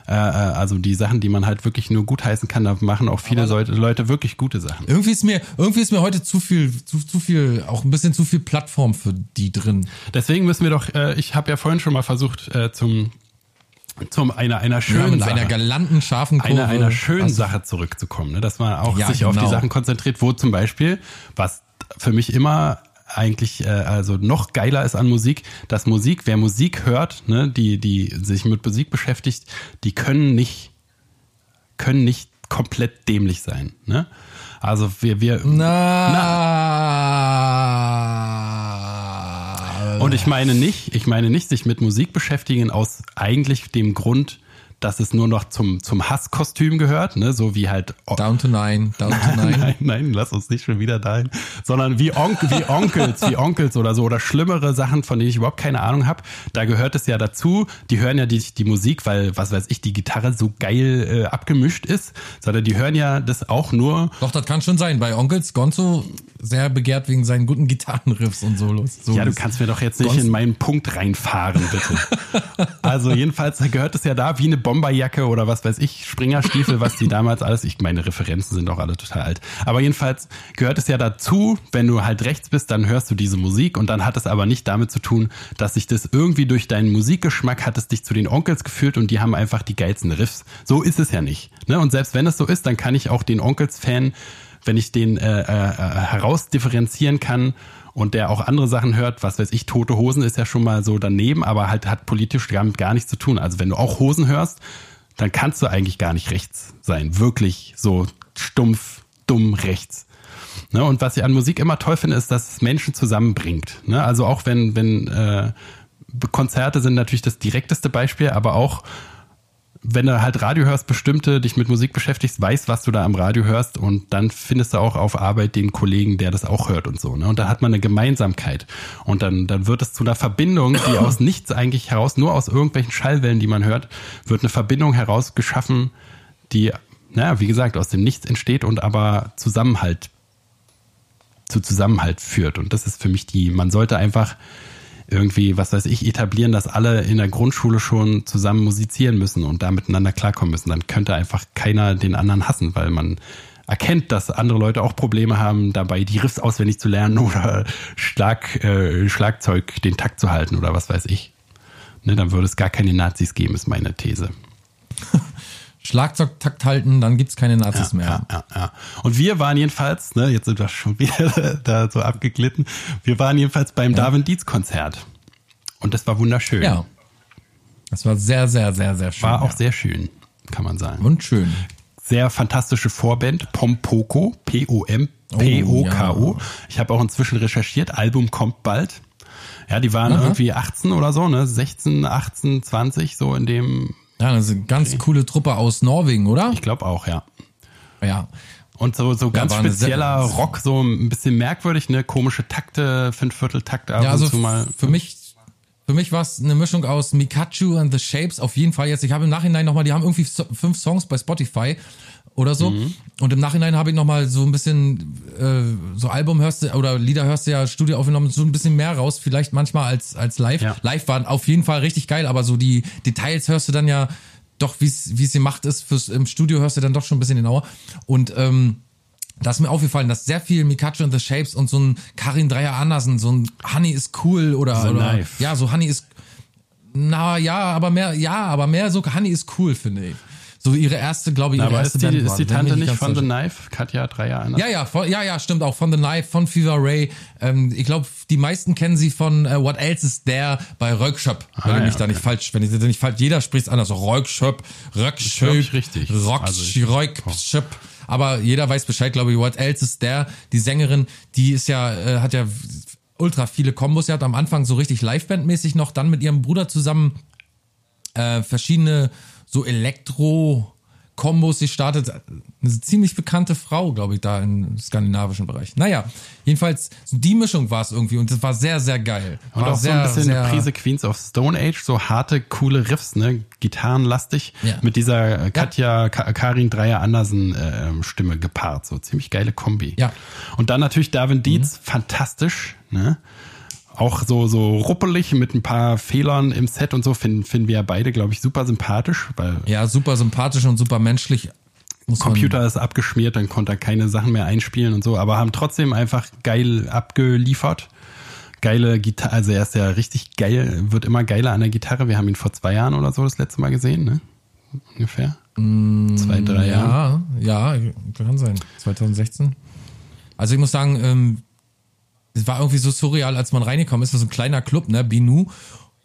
äh, äh, also die Sachen, die man halt wirklich nur gutheißen kann, da machen auch viele Leute, Leute wirklich gute Sachen. Irgendwie ist mir, irgendwie ist mir heute zu viel, zu, zu viel, auch ein bisschen zu viel Plattform für die drin. Deswegen müssen wir doch, äh, ich habe ja vorhin schon mal versucht, äh, zum, zum einer, einer Ja, schönen mit Sache. einer galanten, scharfen Kurve. einer, einer schönen Also, Sache zurückzukommen, ne? dass man auch Ja, sich auf die genau. Sachen konzentriert, wo zum Beispiel, was für mich immer eigentlich äh, also noch geiler ist an Musik, dass Musik, wer Musik hört, ne, die die sich mit Musik beschäftigt, die können nicht können nicht komplett dämlich sein, ne? Also wir wir Na. und ich meine nicht, ich meine nicht sich mit Musik beschäftigen aus eigentlich dem Grund, dass es nur noch zum zum Hasskostüm gehört, ne, so wie halt Down to nine, down to [laughs] nine. Nein, nein, lass uns nicht schon wieder dahin. Sondern wie, Onk wie Onkels, wie Onkels oder so oder schlimmere Sachen, von denen ich überhaupt keine Ahnung habe. Da gehört es ja dazu. Die hören ja die, die Musik, weil, was weiß ich, die Gitarre so geil äh, abgemischt ist. Sondern die hören ja das auch nur. Doch, das kann schon sein. Bei Onkels Gonzo sehr begehrt wegen seinen guten Gitarrenriffs und Solos. Ja, du Solos. kannst mir doch jetzt nicht Sonst- in meinen Punkt reinfahren, bitte. [laughs] also jedenfalls gehört es ja da wie eine Bomberjacke oder was weiß ich, Springerstiefel, was die damals alles, ich meine Referenzen sind auch alle total alt. Aber jedenfalls gehört es ja dazu, wenn du halt rechts bist, dann hörst du diese Musik und dann hat es aber nicht damit zu tun, dass sich das irgendwie durch deinen Musikgeschmack hat es dich zu den Onkels geführt und die haben einfach die geilsten Riffs. So ist es ja nicht. Ne? Und selbst wenn es so ist, dann kann ich auch den Onkels-Fan wenn ich den äh, äh, herausdifferenzieren kann und der auch andere Sachen hört, was weiß ich, tote Hosen ist ja schon mal so daneben, aber halt hat politisch damit gar nichts zu tun. Also wenn du auch Hosen hörst, dann kannst du eigentlich gar nicht rechts sein. Wirklich so stumpf, dumm rechts. Ne? Und was ich an Musik immer toll finde, ist, dass es Menschen zusammenbringt. Ne? Also auch wenn, wenn äh, Konzerte sind natürlich das direkteste Beispiel, aber auch wenn du halt Radio hörst, bestimmte dich mit Musik beschäftigst, weißt, was du da am Radio hörst und dann findest du auch auf Arbeit den Kollegen, der das auch hört und so. Ne? Und da hat man eine Gemeinsamkeit. Und dann, dann wird es zu einer Verbindung, die [coughs] aus nichts eigentlich heraus, nur aus irgendwelchen Schallwellen, die man hört, wird eine Verbindung herausgeschaffen, die, naja, wie gesagt, aus dem Nichts entsteht und aber Zusammenhalt zu Zusammenhalt führt. Und das ist für mich die, man sollte einfach irgendwie, was weiß ich, etablieren, dass alle in der Grundschule schon zusammen musizieren müssen und da miteinander klarkommen müssen. Dann könnte einfach keiner den anderen hassen, weil man erkennt, dass andere Leute auch Probleme haben, dabei die Riffs auswendig zu lernen [laughs] oder Schlag, äh, Schlagzeug den Takt zu halten oder was weiß ich. Ne, dann würde es gar keine Nazis geben, ist meine These. Schlagzeugtakt halten, dann gibt's keine Nazis mehr. Ja, ja, ja. Und wir waren jedenfalls, ne, jetzt sind wir schon [laughs] wieder da so abgeglitten, wir waren jedenfalls beim Darwin Dietz Konzert. Und das war wunderschön. Ja. Das war sehr, sehr, sehr, sehr schön. War auch ja. sehr schön, kann man sagen. Und schön. Sehr fantastische Vorband, Pompoko, P-O-M-P-O-K-O. Oh, ja. Ich habe auch inzwischen recherchiert, Album kommt bald. Ja, die waren Aha. irgendwie 18 oder so, ne? 16, 18, 20, so in dem, Ja, das ist eine ganz coole Truppe aus Norwegen, oder? ich glaube auch, ja. Ja. Und so, so ganz eine spezieller Rock, so ein bisschen merkwürdig, ne? Komische Takte, Fünfvierteltakte ab Ja, und also zu mal. für mich, Für mich war es eine Mischung aus Mikachu and the Shapes, auf jeden Fall jetzt. Ich habe im Nachhinein nochmal, die haben irgendwie fünf Songs bei Spotify oder so. Mhm. Und im Nachhinein habe ich nochmal so ein bisschen, äh, so Album hörst du, oder Lieder hörst du ja Studio aufgenommen, so ein bisschen mehr raus, vielleicht manchmal als, als live. Ja. Live waren auf jeden Fall richtig geil, aber so die Details hörst du dann ja doch, wie es gemacht ist, fürs, im Studio hörst du dann doch schon ein bisschen genauer. Und ähm, da ist mir aufgefallen, dass sehr viel Mikachu and the Shapes und so ein Karin Dreier Andersen, so ein Honey is cool oder, so oder ja, so Honey is na ja, aber mehr ja, aber mehr so Honey is cool, finde ich. So ihre erste, glaube ich, ihre aber erste ist die, ist die Tante nicht von The Knife? Katja Dreier Andersen? Ja, ja, von, ja, ja, stimmt auch von The Knife, von Fever Ray. Ähm, ich glaube, die meisten kennen sie von äh, What Else Is There bei Röckschöp. Wenn ah, ich mich ja, da nicht falsch, wenn ich da nicht falsch, jeder spricht anders. Röckschöp, Röckschöp, richtig. Röckschöp. Also, aber jeder weiß Bescheid, glaube ich. What Else Is There, die Sängerin, die ist ja, äh, hat ja ultra viele Kombos. Sie hat am Anfang so richtig Liveband-mäßig noch, dann mit ihrem Bruder zusammen äh, verschiedene so Elektro- Kombos, sie startet eine ziemlich bekannte Frau, glaube ich, da im skandinavischen Bereich. Naja, jedenfalls, die Mischung war es irgendwie und das war sehr, sehr geil. Und war auch sehr, so ein bisschen sehr, eine Prise Queens of Stone Age, so harte, coole Riffs, ne, gitarrenlastig, ja. mit dieser Katja, ja. Karin Dreier Andersen äh, Stimme gepaart, so ziemlich geile Kombi. Ja. Und dann natürlich Darwin Dietz, mhm. fantastisch, ne? Auch so, so ruppelig mit ein paar Fehlern im Set und so finden, finden wir ja beide, glaube ich, super sympathisch. Weil ja, super sympathisch und super menschlich. Computer ist abgeschmiert, dann konnte er keine Sachen mehr einspielen und so, aber haben trotzdem einfach geil abgeliefert. Geile Gitarre, also er ist ja richtig geil, wird immer geiler an der Gitarre. Wir haben ihn vor zwei Jahren oder so das letzte Mal gesehen, ne? Ungefähr. Mm, zwei, drei Jahre. Ja, ja, kann sein. 2016. Also ich muss sagen, ähm, es war irgendwie so surreal, als man reingekommen ist. Das ist so ein kleiner Club, ne? Binu.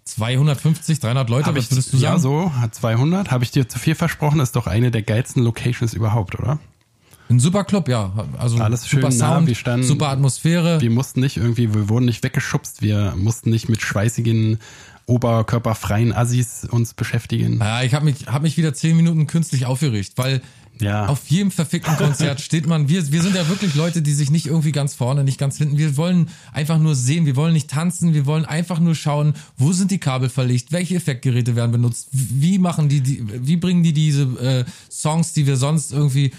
250, 300 Leute, hab was würdest du sagen? Ja, so, 200. Habe ich dir zu viel versprochen? Ist doch eine der geilsten Locations überhaupt, oder? Ein super Club, ja. Also Alles schön super Sound, nah, standen, super Atmosphäre. Wir mussten nicht irgendwie, wir wurden nicht weggeschubst, wir mussten nicht mit schweißigen oberkörperfreien Assis uns beschäftigen. Ja, ich habe mich, hab mich wieder zehn Minuten künstlich aufgeregt, weil ja. Auf jedem verfickten Konzert [laughs] steht man, wir, wir sind ja wirklich Leute, die sich nicht irgendwie ganz vorne, nicht ganz hinten. Wir wollen einfach nur sehen, wir wollen nicht tanzen, wir wollen einfach nur schauen, wo sind die Kabel verlegt, welche Effektgeräte werden benutzt, wie machen die, die wie bringen die diese äh, Songs, die wir sonst irgendwie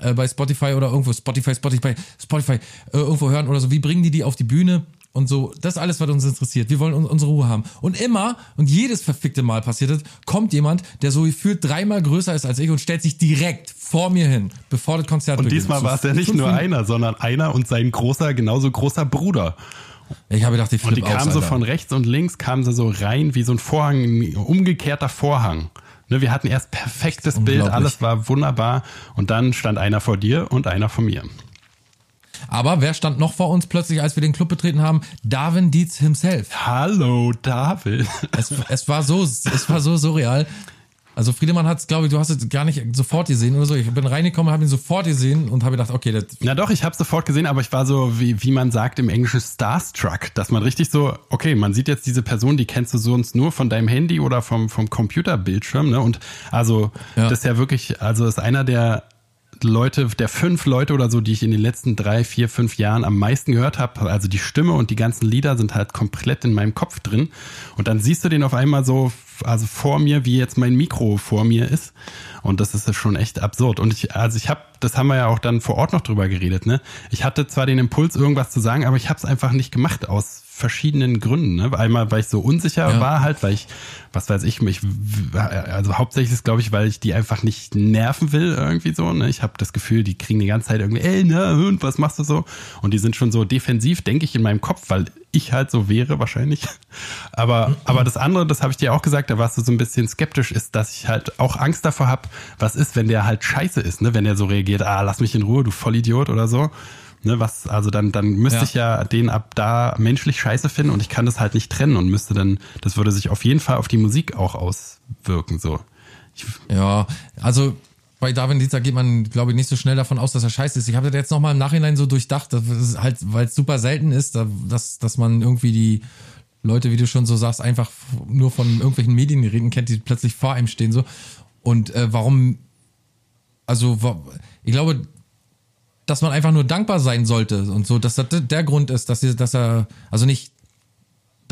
äh, bei Spotify oder irgendwo Spotify, Spotify, Spotify äh, irgendwo hören oder so, wie bringen die die auf die Bühne? Und so. Das ist alles, was uns interessiert. Wir wollen unsere Ruhe haben. Und immer und jedes verfickte Mal passiert es, kommt jemand, der so gefühlt dreimal größer ist als ich und stellt sich direkt vor mir hin, bevor das Konzert Und beginnt. diesmal war es ja nicht nur einer, sondern einer und sein großer, genauso großer Bruder. Ich habe gedacht, die Und die kamen so von rechts und links, kamen sie so rein wie so ein Vorhang, ein umgekehrter Vorhang. Ne, wir hatten erst perfektes Bild, alles war wunderbar und dann stand einer vor dir und einer vor mir. Aber wer stand noch vor uns plötzlich, als wir den Club betreten haben? Darwin Dietz himself. Hallo, David. Es, es war so, es war so surreal. Also Friedemann hat es, glaube ich, du hast es gar nicht sofort gesehen oder so. Ich bin reingekommen, habe ihn sofort gesehen und habe gedacht, okay, das. Na doch, ich habe sofort gesehen, aber ich war so, wie, wie man sagt im Englischen, Starstruck, dass man richtig so, okay, man sieht jetzt diese Person, die kennst du sonst nur von deinem Handy oder vom, vom Computerbildschirm, ne? Und also ja. das ist ja wirklich, also ist einer der Leute, der fünf Leute oder so, die ich in den letzten drei, vier, fünf Jahren am meisten gehört habe. Also die Stimme und die ganzen Lieder sind halt komplett in meinem Kopf drin. Und dann siehst du den auf einmal so, also vor mir, wie jetzt mein Mikro vor mir ist. Und das ist schon echt absurd. Und ich, also ich habe, das haben wir ja auch dann vor Ort noch drüber geredet, ne? Ich hatte zwar den Impuls, irgendwas zu sagen, aber ich habe es einfach nicht gemacht aus verschiedenen Gründen. Ne? Einmal, weil ich so unsicher ja. war, halt, weil ich, was weiß ich, mich, also hauptsächlich ist, glaube ich, weil ich die einfach nicht nerven will, irgendwie so. Ne? Ich habe das Gefühl, die kriegen die ganze Zeit irgendwie, ey, ne, und was machst du so? Und die sind schon so defensiv, denke ich, in meinem Kopf, weil ich halt so wäre wahrscheinlich. [laughs] Aber, aber das andere, das habe ich dir auch gesagt, da warst du so ein bisschen skeptisch, ist, dass ich halt auch Angst davor habe, was ist, wenn der halt scheiße ist, ne? Wenn der so reagiert, ah, lass mich in Ruhe, du Vollidiot oder so. Ne, was, also dann, dann müsste ja. ich ja den ab da menschlich scheiße finden und ich kann das halt nicht trennen und müsste dann, das würde sich auf jeden Fall auf die Musik auch auswirken, so. Ich, ja, also bei Darwin Dieter geht man, glaube ich, nicht so schnell davon aus, dass er scheiße ist. Ich habe das jetzt nochmal im Nachhinein so durchdacht, halt, weil es super selten ist, dass, dass man irgendwie die Leute, wie du schon so sagst, einfach nur von irgendwelchen Mediengeräten kennt, die plötzlich vor einem stehen so. Und äh, warum, also ich glaube, dass man einfach nur dankbar sein sollte und so, dass das der Grund ist, dass, dass er, also nicht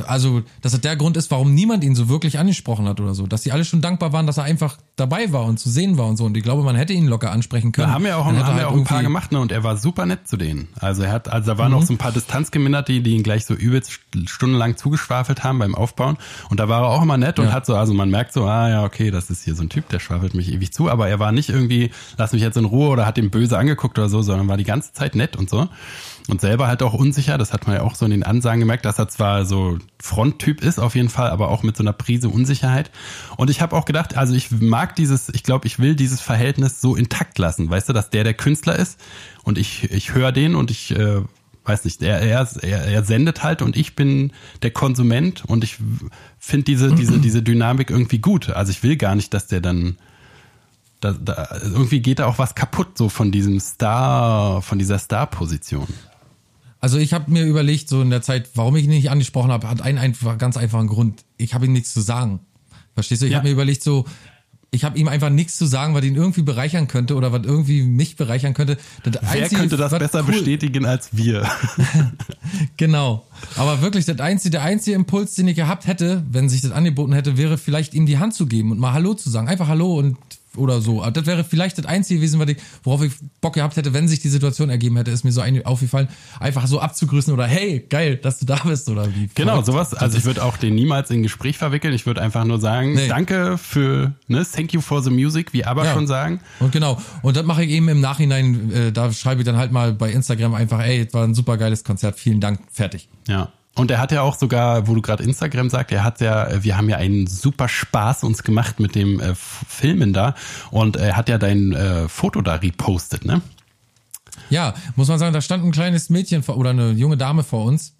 also, dass das der Grund ist, warum niemand ihn so wirklich angesprochen hat oder so. Dass die alle schon dankbar waren, dass er einfach dabei war und zu sehen war und so. Und ich glaube, man hätte ihn locker ansprechen können. Da haben ja auch, haben ja auch halt ein paar gemacht, ne? Und er war super nett zu denen. Also er hat, also da waren auch so ein paar Distanzgeminderte, die, die ihn gleich so übelst st- stundenlang zugeschwafelt haben beim Aufbauen. Und da war er auch immer nett und Ja. hat so, also man merkt so, ah ja, okay, das ist hier so ein Typ, der schwafelt mich ewig zu. Aber er war nicht irgendwie, lass mich jetzt in Ruhe oder hat ihn böse angeguckt oder so, sondern war die ganze Zeit nett und so. Und selber halt auch unsicher, das hat man ja auch so in den Ansagen gemerkt, dass er zwar so Fronttyp ist auf jeden Fall, aber auch mit so einer Prise Unsicherheit. Und ich habe auch gedacht, also ich mag dieses, ich glaube, ich will dieses Verhältnis so intakt lassen, weißt du, dass der der Künstler ist und ich, ich höre den und ich äh, weiß nicht, er, er, er, er sendet halt und ich bin der Konsument und ich finde diese, diese, [clears throat] diese Dynamik irgendwie gut. Also ich will gar nicht, dass der dann da, da, irgendwie geht da auch was kaputt, so von diesem Star, von dieser Star-Position. Also ich habe mir überlegt, so in der Zeit, warum ich ihn nicht angesprochen habe, hat einen einfach, ganz einfachen Grund. Ich habe ihm nichts zu sagen. Verstehst du? Ich Ja. habe mir überlegt, so, ich habe ihm einfach nichts zu sagen, was ihn irgendwie bereichern könnte oder was irgendwie mich bereichern könnte. Das Wer Einzige, könnte das besser cool- bestätigen als wir? [laughs] Genau. Aber wirklich, das einzige, der einzige Impuls, den ich gehabt hätte, wenn sich das angeboten hätte, wäre vielleicht ihm die Hand zu geben und mal Hallo zu sagen. Einfach Hallo und oder so. Aber Das wäre vielleicht das Einzige gewesen, ich, worauf ich Bock gehabt hätte, wenn sich die Situation ergeben hätte, ist mir so ein, aufgefallen, einfach so abzugrüßen oder hey, geil, dass du da bist oder wie. Genau, sowas. Also ich würde auch den niemals in Gespräch verwickeln. Ich würde einfach nur sagen, Nee. danke für, ne, thank you for the music, wie aber Ja. schon sagen. Und genau. Und das mache ich eben im Nachhinein, äh, da schreibe ich dann halt mal bei Instagram einfach, ey, es war ein super geiles Konzert, vielen Dank, fertig. Ja. Und er hat ja auch sogar, wo du gerade Instagram sagst, er hat ja, wir haben ja einen super Spaß uns gemacht mit dem äh, Filmen da und er hat ja dein äh, Foto da repostet, ne? Ja, muss man sagen, da stand ein kleines Mädchen vor, oder eine junge Dame vor uns,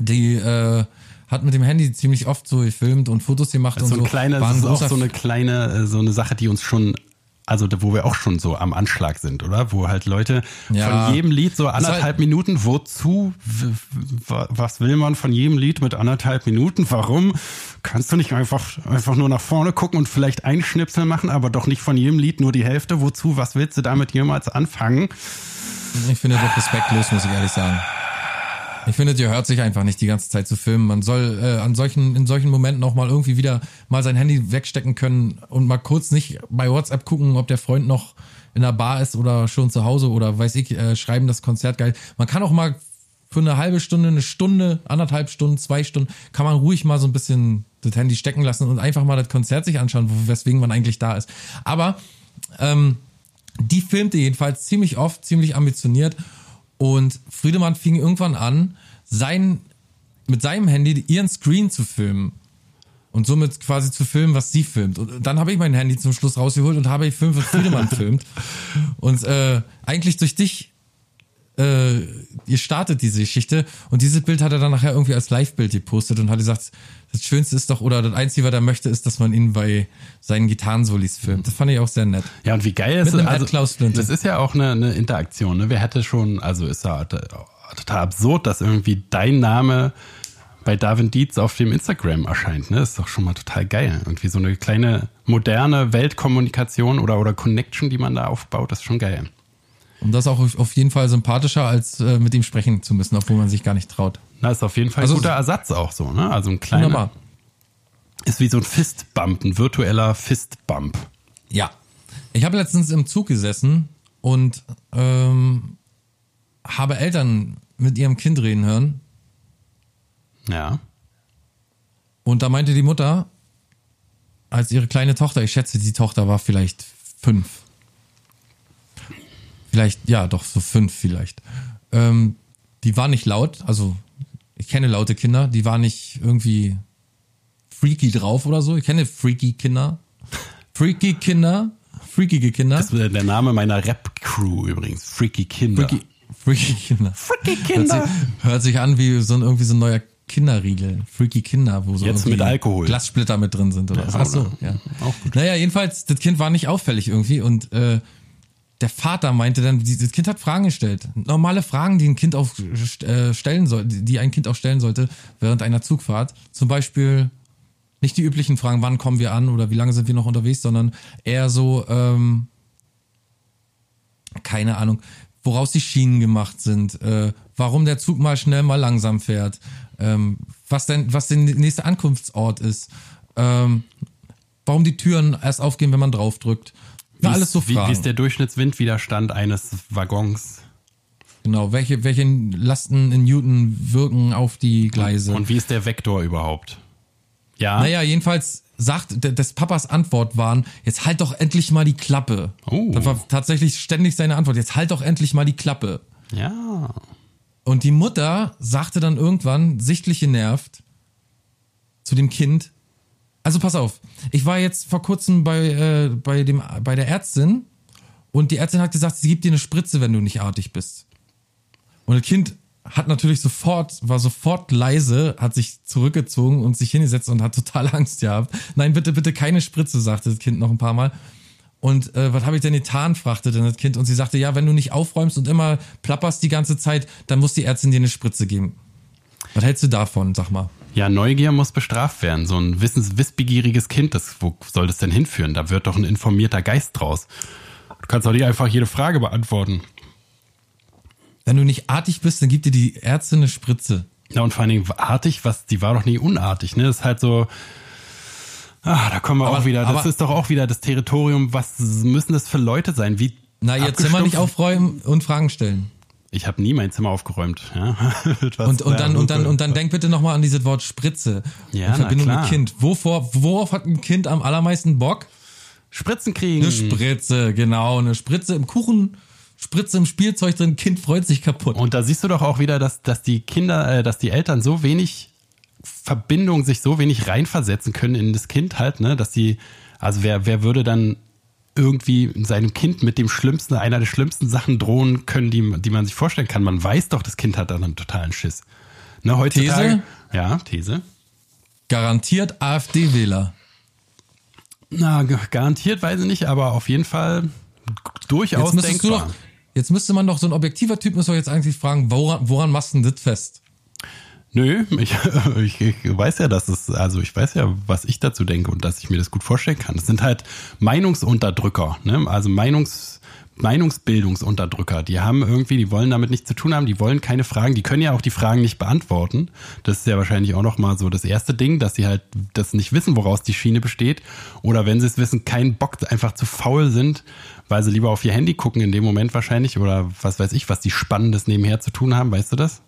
die äh, hat mit dem Handy ziemlich oft so gefilmt und Fotos gemacht und so ein kleiner, das ist auch so eine kleine, äh, so eine Sache, die uns schon, also wo wir auch schon so am Anschlag sind, oder? Wo halt Leute Ja. von jedem Lied so halt- anderthalb Minuten, wozu, was will man von jedem Lied mit anderthalb Minuten? Warum? Kannst du nicht einfach, einfach nur nach vorne gucken und vielleicht einen Schnipsel machen, aber doch nicht von jedem Lied nur die Hälfte? Wozu? Was willst du damit jemals anfangen? Ich finde das respektlos, muss ich ehrlich sagen. Ich finde, ihr hört sich einfach nicht die ganze Zeit zu filmen. Man soll äh, an solchen, in solchen Momenten auch mal irgendwie wieder mal sein Handy wegstecken können und mal kurz nicht bei WhatsApp gucken, ob der Freund noch in der Bar ist oder schon zu Hause oder weiß ich, äh, schreiben das Konzert geil. Man kann auch mal für eine halbe Stunde, eine Stunde, anderthalb Stunden, zwei Stunden, kann man ruhig mal so ein bisschen das Handy stecken lassen und einfach mal das Konzert sich anschauen, weswegen man eigentlich da ist. Aber ähm, die filmte jedenfalls ziemlich oft, ziemlich ambitioniert. Und Friedemann fing irgendwann an, sein, mit seinem Handy ihren Screen zu filmen. Und somit quasi zu filmen, was sie filmt. Und dann habe ich mein Handy zum Schluss rausgeholt und habe [laughs] gefilmt, was Friedemann filmt. Und äh, eigentlich durch dich äh, ihr startet diese Geschichte und dieses Bild hat er dann nachher irgendwie als Live-Bild gepostet und hat gesagt, das Schönste ist doch, oder das Einzige, was er möchte, ist, dass man ihn bei seinen Gitarrensolis filmt. Das fand ich auch sehr nett. Ja, und wie geil ist Mit einem also, Ed Klaus Flinte. Das ist ja auch eine, eine Interaktion, ne? Wer hätte schon, also ist ja total absurd, dass irgendwie dein Name bei Darwin Dietz auf dem Instagram erscheint, ne? Ist doch schon mal total geil. Irgendwie so eine kleine moderne Weltkommunikation oder, oder Connection, die man da aufbaut, ist schon geil. Und das auch auf jeden Fall sympathischer, als äh, mit ihm sprechen zu müssen, obwohl man sich gar nicht traut. Na, ist auf jeden Fall Also- ein guter Ersatz auch so, ne? Also ein kleiner, Wunderbar. ist wie so ein Fistbump, ein virtueller Fistbump. Ja. Ich habe letztens im Zug gesessen und ähm, habe Eltern mit ihrem Kind reden hören. Ja. Und da meinte die Mutter, als ihre kleine Tochter, ich schätze, die Tochter war vielleicht fünf. Vielleicht, ja, doch, so fünf vielleicht. Ähm, die war nicht laut, also ich kenne laute Kinder, die war nicht irgendwie freaky drauf oder so. Ich kenne freaky Kinder. Freaky Kinder, freakige Kinder. Das ist der Name meiner Rap-Crew übrigens. Freaky Kinder. Freaky, freaky Kinder. Freaky Hört Kinder. sich, hört sich an wie so ein, irgendwie so ein neuer Kinderriegel. Freaky Kinder, wo so Jetzt mit Alkohol. Glassplitter mit drin sind oder Ja, so. Ach so, oder? ja. Auch gut. Naja, jedenfalls, das Kind war nicht auffällig irgendwie und äh, der Vater meinte dann, dieses Kind hat Fragen gestellt. Normale Fragen, die ein Kind auch äh, stellen soll, die ein Kind auch stellen sollte während einer Zugfahrt. Zum Beispiel nicht die üblichen Fragen, wann kommen wir an oder wie lange sind wir noch unterwegs, sondern eher so, ähm, keine Ahnung, woraus die Schienen gemacht sind, äh, warum der Zug mal schnell, mal langsam fährt, ähm, was denn, was der nächste Ankunftsort ist, ähm, warum die Türen erst aufgehen, wenn man draufdrückt. Wie Na, alles ist, so wie, Fragen. wie ist der Durchschnittswindwiderstand eines Waggons? genau, welche, welche Lasten in Newton wirken auf die Gleise. Und wie ist der Vektor überhaupt? Ja. Naja, jedenfalls sagt des Papas Antwort waren, jetzt halt doch endlich mal die Klappe. Oh. Das war tatsächlich ständig seine Antwort, jetzt halt doch endlich mal die Klappe. Ja. Und die Mutter sagte dann irgendwann, sichtlich genervt, zu dem Kind, also pass auf, ich war jetzt vor kurzem bei, äh, bei, dem, bei der Ärztin und die Ärztin hat gesagt, sie gibt dir eine Spritze, wenn du nicht artig bist. Und das Kind hat natürlich sofort, war sofort leise, hat sich zurückgezogen und sich hingesetzt und hat total [laughs] Angst gehabt. Nein, bitte, bitte keine Spritze, sagte das Kind noch ein paar Mal. Und äh, was habe ich denn getan, fragte dann das Kind. Und sie sagte, ja, wenn du nicht aufräumst und immer plapperst die ganze Zeit, dann muss die Ärztin dir eine Spritze geben. Was hältst du davon, sag mal? Ja, Neugier muss bestraft werden. So ein wissens wissbegieriges Kind, das, wo soll das denn hinführen? Da wird doch ein informierter Geist draus. Du kannst doch nicht einfach jede Frage beantworten. Wenn du nicht artig bist, dann gibt dir die Ärztin eine Spritze. Ja, und vor allen Dingen artig, was, die war doch nie unartig, ne? Das ist halt so, ah, da kommen wir Aber- auch wieder, das aber- ist doch auch wieder das Territorium, was müssen das für Leute sein? Wie Na, ihr Zimmer nicht aufräumen und Fragen stellen. Ich habe nie mein Zimmer aufgeräumt, ja. [laughs] Und, und dann, und dann, und dann denk bitte nochmal an dieses Wort Spritze. Ja, in Verbindung mit Kind. Wovor, worauf hat ein Kind am allermeisten Bock? Spritzen kriegen. Eine Spritze, genau. Eine Spritze im Kuchen, Spritze im Spielzeug drin, Kind freut sich kaputt. Und da siehst du doch auch wieder, dass, dass die Kinder, äh, dass die Eltern so wenig Verbindung sich so wenig reinversetzen können in das Kind halt, ne, dass die, also wer, wer würde dann irgendwie seinem Kind mit dem schlimmsten, einer der schlimmsten Sachen drohen können, die, die man sich vorstellen kann. Man weiß doch, das Kind hat dann einen totalen Schiss. Ne, heutzutage. These? Ja, These. Garantiert AfD-Wähler. Na, garantiert weiß ich nicht, aber auf jeden Fall durchaus Jetzt denkbar. doch, jetzt müsste man doch, so ein objektiver Typ muss doch jetzt eigentlich fragen, woran, woran machst du denn das fest? Nö, ich, [laughs] ich, ich weiß ja, dass es, also ich weiß ja, was ich dazu denke und dass ich mir das gut vorstellen kann. Das sind halt Meinungsunterdrücker, ne? Also Meinungs, Meinungsbildungsunterdrücker. Die haben irgendwie, die wollen damit nichts zu tun haben, die wollen keine Fragen, die können ja auch die Fragen nicht beantworten. Das ist ja wahrscheinlich auch nochmal so das erste Ding, dass sie halt das nicht wissen, woraus die Schiene besteht. Oder wenn sie es wissen, keinen Bock, einfach zu faul sind, weil sie lieber auf ihr Handy gucken in dem Moment wahrscheinlich oder was weiß ich, was die Spannendes nebenher zu tun haben, weißt du das?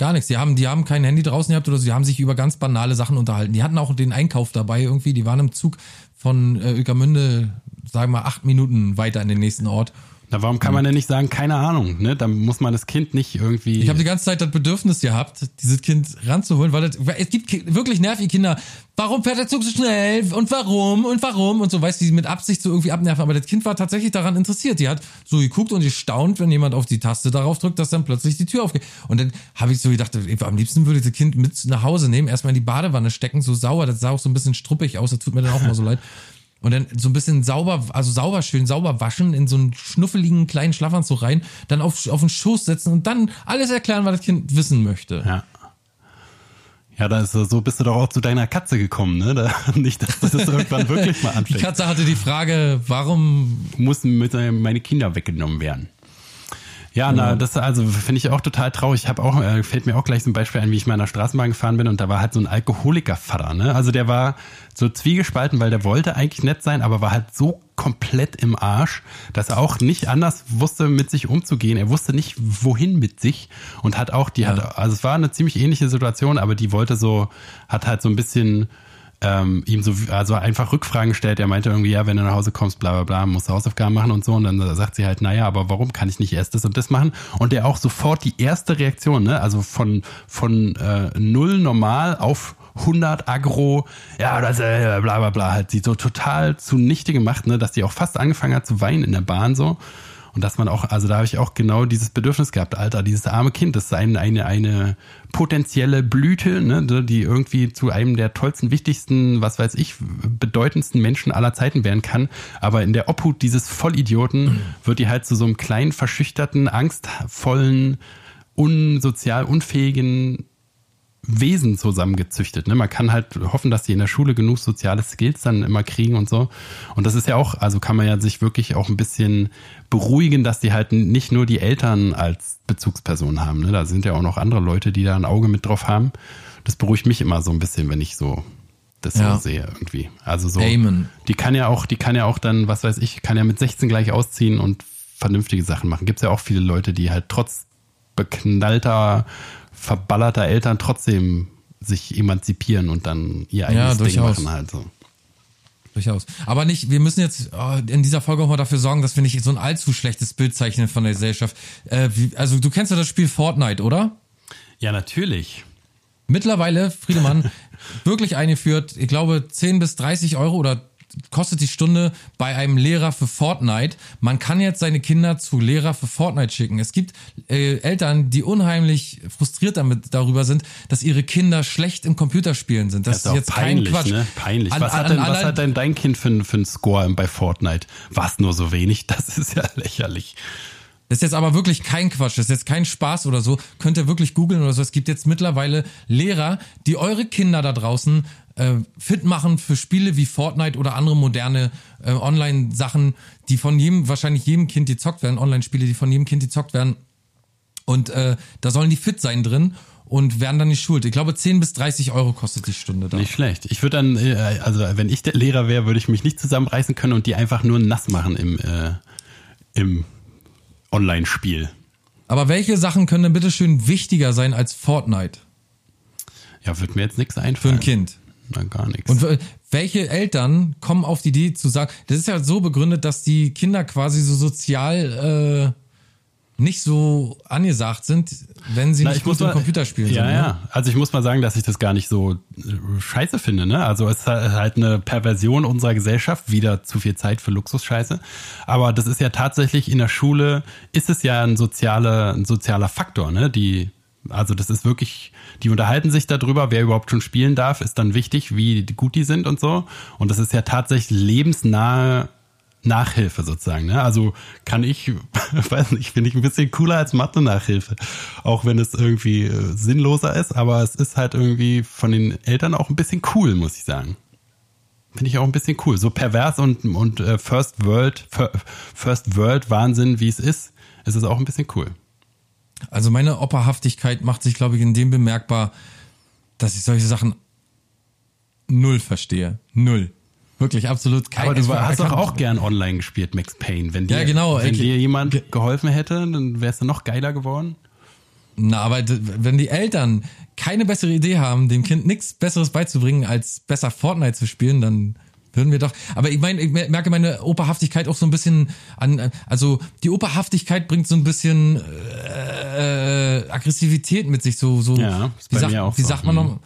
Gar nichts. Die haben, die haben kein Handy draußen gehabt oder so. Die haben sich über ganz banale Sachen unterhalten. Die hatten auch den Einkauf dabei irgendwie. Die waren im Zug von äh, Ueckermünde, sagen wir mal, acht Minuten weiter in den nächsten Ort. Na, warum kann man denn nicht sagen, keine Ahnung, ne? Dann muss man das Kind nicht irgendwie. Ich habe die ganze Zeit das Bedürfnis gehabt, dieses Kind ranzuholen, weil, das, es gibt wirklich nervige Kinder. Warum fährt der Zug so schnell? Und warum? Und warum? Und so, weißt du, die mit Absicht so irgendwie abnerven. Aber das Kind war tatsächlich daran interessiert. Die hat so geguckt und gestaunt, wenn jemand auf die Taste darauf drückt, dass dann plötzlich die Tür aufgeht. Und dann habe ich so gedacht, am liebsten würde ich das Kind mit nach Hause nehmen, erstmal in die Badewanne stecken, so sauer. Das sah auch so ein bisschen struppig aus. Das tut mir dann auch immer so leid. Und dann so ein bisschen sauber, also sauber, schön sauber waschen, in so einen schnuffeligen kleinen Schlafanzug rein, dann auf, auf den Schoß setzen und dann alles erklären, was das Kind wissen möchte. ja. Ja, da ist, so bist du doch auch zu deiner Katze gekommen, ne? Da, [laughs] nicht, dass das irgendwann wirklich mal Die anfängt. Katze hatte die Frage, warum Mussten mit meine Kinder weggenommen werden. Ja, na, das also finde ich auch total traurig. Ich habe auch äh, fällt mir auch gleich so ein Beispiel ein, wie ich mal in der Straßenbahn gefahren bin und da war halt so ein Alkoholikervater, ne? Also der war so zwiegespalten, weil der wollte eigentlich nett sein, aber war halt so komplett im Arsch, dass er auch nicht anders wusste, mit sich umzugehen. Er wusste nicht, wohin mit sich und hat auch die Ja. hat also es war eine ziemlich ähnliche Situation, aber die wollte so hat halt so ein bisschen ähm, ihm so also einfach Rückfragen gestellt. Er meinte irgendwie, ja, wenn du nach Hause kommst, bla bla bla, musst du Hausaufgaben machen und so. Und dann sagt sie halt, naja, aber warum kann ich nicht erst das und das machen? Und der auch sofort die erste Reaktion, ne? Also von, von äh, null normal auf 100 Agro, ja, das äh, bla bla bla, halt sie so total zunichte gemacht, ne, dass die auch fast angefangen hat zu weinen in der Bahn so. Und dass man auch, also da habe ich auch genau dieses Bedürfnis gehabt, Alter, dieses arme Kind, das ist eine, eine, eine potenzielle Blüte, ne, die irgendwie zu einem der tollsten, wichtigsten, was weiß ich, bedeutendsten Menschen aller Zeiten werden kann. Aber in der Obhut dieses Vollidioten wird die halt zu so einem kleinen, verschüchterten, angstvollen, unsozial unfähigen Wesen zusammengezüchtet. Ne? Man kann halt hoffen, dass die in der Schule genug soziale Skills dann immer kriegen und so. Und das ist ja auch, also kann man ja sich wirklich auch ein bisschen beruhigen, dass die halt nicht nur die Eltern als Bezugsperson haben. Ne? Da sind ja auch noch andere Leute, die da ein Auge mit drauf haben. Das beruhigt mich immer so ein bisschen, wenn ich so das Ja. so sehe irgendwie. Also so. Amen. Die kann ja auch, die kann ja auch dann, was weiß ich, kann ja mit 16 gleich ausziehen und vernünftige Sachen machen. Gibt es ja auch viele Leute, die halt trotz beknallter, verballerter Eltern trotzdem sich emanzipieren und dann ihr eigenes Ding durchaus. machen halt so. Durchaus. Aber nicht, wir müssen jetzt oh, in dieser Folge auch mal dafür sorgen, dass wir nicht so ein allzu schlechtes Bild zeichnen von der Gesellschaft. Äh, also du kennst ja das Spiel Fortnite, oder? Ja, natürlich. Mittlerweile, Friedemann, [laughs] wirklich eingeführt, ich glaube 10 bis 30 Euro oder kostet die Stunde bei einem Lehrer für Fortnite. Man kann jetzt seine Kinder zu Lehrer für Fortnite schicken. Es gibt äh, Eltern, die unheimlich frustriert damit darüber sind, dass ihre Kinder schlecht im Computerspielen sind. Das, Das ist jetzt peinlich, kein Quatsch. ne? Peinlich. An- was, hat an- denn, was allein- hat denn dein Kind für, für einen Score bei Fortnite? War nur so wenig? Das ist ja [laughs] lächerlich. Das ist jetzt aber wirklich kein Quatsch, das ist jetzt kein Spaß oder so. Könnt ihr wirklich googeln oder so. Es gibt jetzt mittlerweile Lehrer, die eure Kinder da draußen äh, fit machen für Spiele wie Fortnite oder andere moderne äh, Online-Sachen, die von jedem, wahrscheinlich jedem Kind gezockt werden, Online-Spiele, die von jedem Kind gezockt werden. Und äh, da sollen die fit sein drin und werden dann nicht schuld. Ich glaube, 10 bis 30 Euro kostet die Stunde da. Nicht schlecht. Ich würde dann, äh, also wenn ich der Lehrer wäre, würde ich mich nicht zusammenreißen können und die einfach nur nass machen im, äh, im Online-Spiel. Aber welche Sachen können denn bitte schön wichtiger sein als Fortnite Ja, wird mir jetzt nichts für einfallen. ein Kind? Na, gar nichts. Und welche Eltern kommen auf die Idee zu sagen, das ist ja so begründet, dass die Kinder quasi so sozial äh, nicht so angesagt sind, wenn sie Na, nicht gut im mal- Computerspielen ja, sind. Ja, Ne? Also ich muss mal sagen, dass ich das gar nicht so äh, scheiße finde. Ne? Also es ist halt eine Perversion unserer Gesellschaft, wieder zu viel Zeit für Luxusscheiße. Aber das ist ja tatsächlich in der Schule, ist es ja ein sozialer, ein sozialer Faktor. Ne? Die, also das ist wirklich, die unterhalten sich darüber, wer überhaupt schon spielen darf, ist dann wichtig, wie gut die sind und so. Und das ist ja tatsächlich lebensnahe Nachhilfe sozusagen. Ne? Also kann ich, [laughs] weiß nicht, finde ich ein bisschen cooler als Mathe-Nachhilfe. Auch wenn es irgendwie äh, sinnloser ist, aber es ist halt irgendwie von den Eltern auch ein bisschen cool, muss ich sagen. Finde ich auch ein bisschen cool. So pervers und, und äh, First World, Fir- First World Wahnsinn, wie es ist, ist es auch ein bisschen cool. Also meine Opperhaftigkeit macht sich, glaube ich, in dem bemerkbar, dass ich solche Sachen null verstehe. Null. Wirklich, absolut kein Aber du war- hast doch auch gern online gespielt, Max Payne. Wenn dir, Ja, genau, wenn ich- dir jemand ge- geholfen hätte, dann wärst du noch geiler geworden. Na, aber wenn die Eltern keine bessere Idee haben, dem Kind nichts Besseres beizubringen, als besser Fortnite zu spielen, dann würden wir doch. Aber ich meine, ich mer- merke meine Operhaftigkeit auch so ein bisschen an. Also die Operhaftigkeit bringt so ein bisschen äh, Aggressivität mit sich. So, so. Ja, wie, sagt, wie so. sagt man Mhm. noch?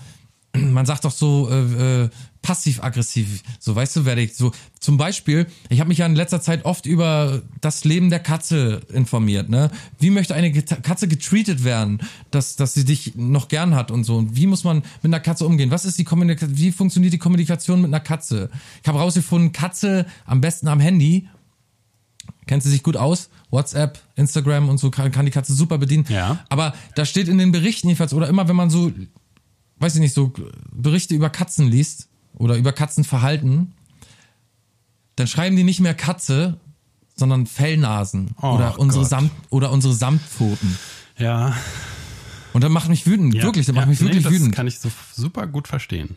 Man sagt doch so äh, äh, passiv-aggressiv. So, weißt du, werde ich so. Zum Beispiel, ich habe mich ja in letzter Zeit oft über das Leben der Katze informiert. Ne? Wie möchte eine Katze getreatet werden, dass, dass sie dich noch gern hat und so? Und wie muss man mit einer Katze umgehen? Was ist die Kommunikation? Wie funktioniert die Kommunikation mit einer Katze? Ich habe rausgefunden, Katze am besten am Handy. Kennt sie sich gut aus? WhatsApp, Instagram und so kann, kann die Katze super bedienen. Ja. Aber da steht in den Berichten jedenfalls, oder immer wenn man so, weiß ich nicht, so Berichte über Katzen liest oder über Katzenverhalten, dann schreiben die nicht mehr Katze, sondern Fellnasen Oh oder unsere Gott. Samt oder unsere Samtpfoten. Ja, Und das macht mich wütend, Ja, wirklich, das ja, macht mich wirklich nee, das wütend. kann ich so super gut verstehen.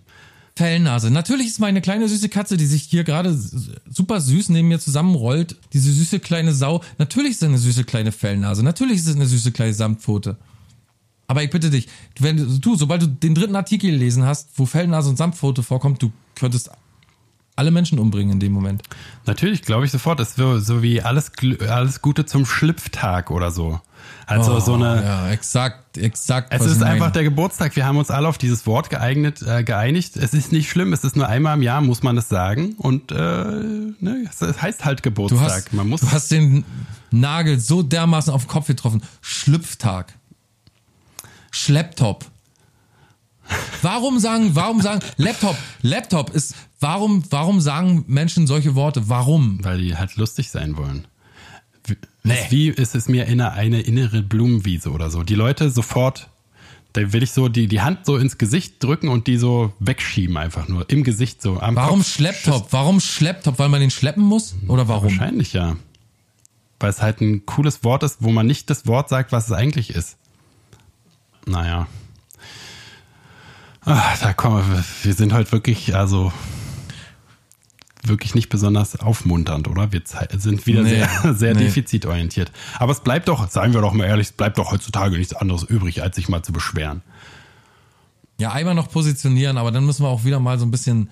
Fellnase. Natürlich ist meine kleine süße Katze, die sich hier gerade super süß neben mir zusammenrollt, diese süße kleine Sau. Natürlich ist es eine süße kleine Fellnase. Natürlich ist es eine süße kleine Samtpfote. Aber ich bitte dich, wenn du- du, sobald du den dritten Artikel gelesen hast, wo Fellnase und Samtpfote vorkommt, du könntest alle Menschen umbringen in dem Moment. Natürlich, glaube ich sofort. Das ist so, so wie alles, alles Gute zum Schlüpftag oder so. Also so eine. Oh, Ja, exakt, exakt. Es ist einfach der Geburtstag. Wir haben uns alle auf dieses Wort geeignet, äh, geeinigt. Es ist nicht schlimm. Es ist nur einmal im Jahr, muss man es sagen. Und äh, ne, es es heißt halt Du Geburtstag. hast, man muss. du hast den Nagel so dermaßen auf den Kopf getroffen. Schlüpftag. Schlepptop. Warum sagen, warum sagen, Laptop, Laptop ist, warum, warum sagen Menschen solche Worte? Warum? weil die halt lustig sein wollen. Wie, ist wie ist es mir in eine, innere Blumenwiese oder so? Die Leute sofort, Da will ich so die, die Hand so ins Gesicht drücken und die so wegschieben einfach nur. Im Gesicht so. Warum Kopf. Schlepptop? Warum Schlepptop? Weil man den schleppen muss? Oder warum? Wahrscheinlich ja. Weil es halt ein cooles Wort ist, wo man nicht das Wort sagt, was es eigentlich ist. Naja. Ach, da kommen wir, wir sind halt wirklich, also wirklich nicht besonders aufmunternd, oder? Wir sind wieder Nee, sehr, [laughs] sehr nee. defizitorientiert. Aber es bleibt doch, seien wir doch mal ehrlich, es bleibt doch heutzutage nichts anderes übrig, als sich mal zu beschweren. Ja, einmal noch positionieren, aber dann müssen wir auch wieder mal so ein bisschen,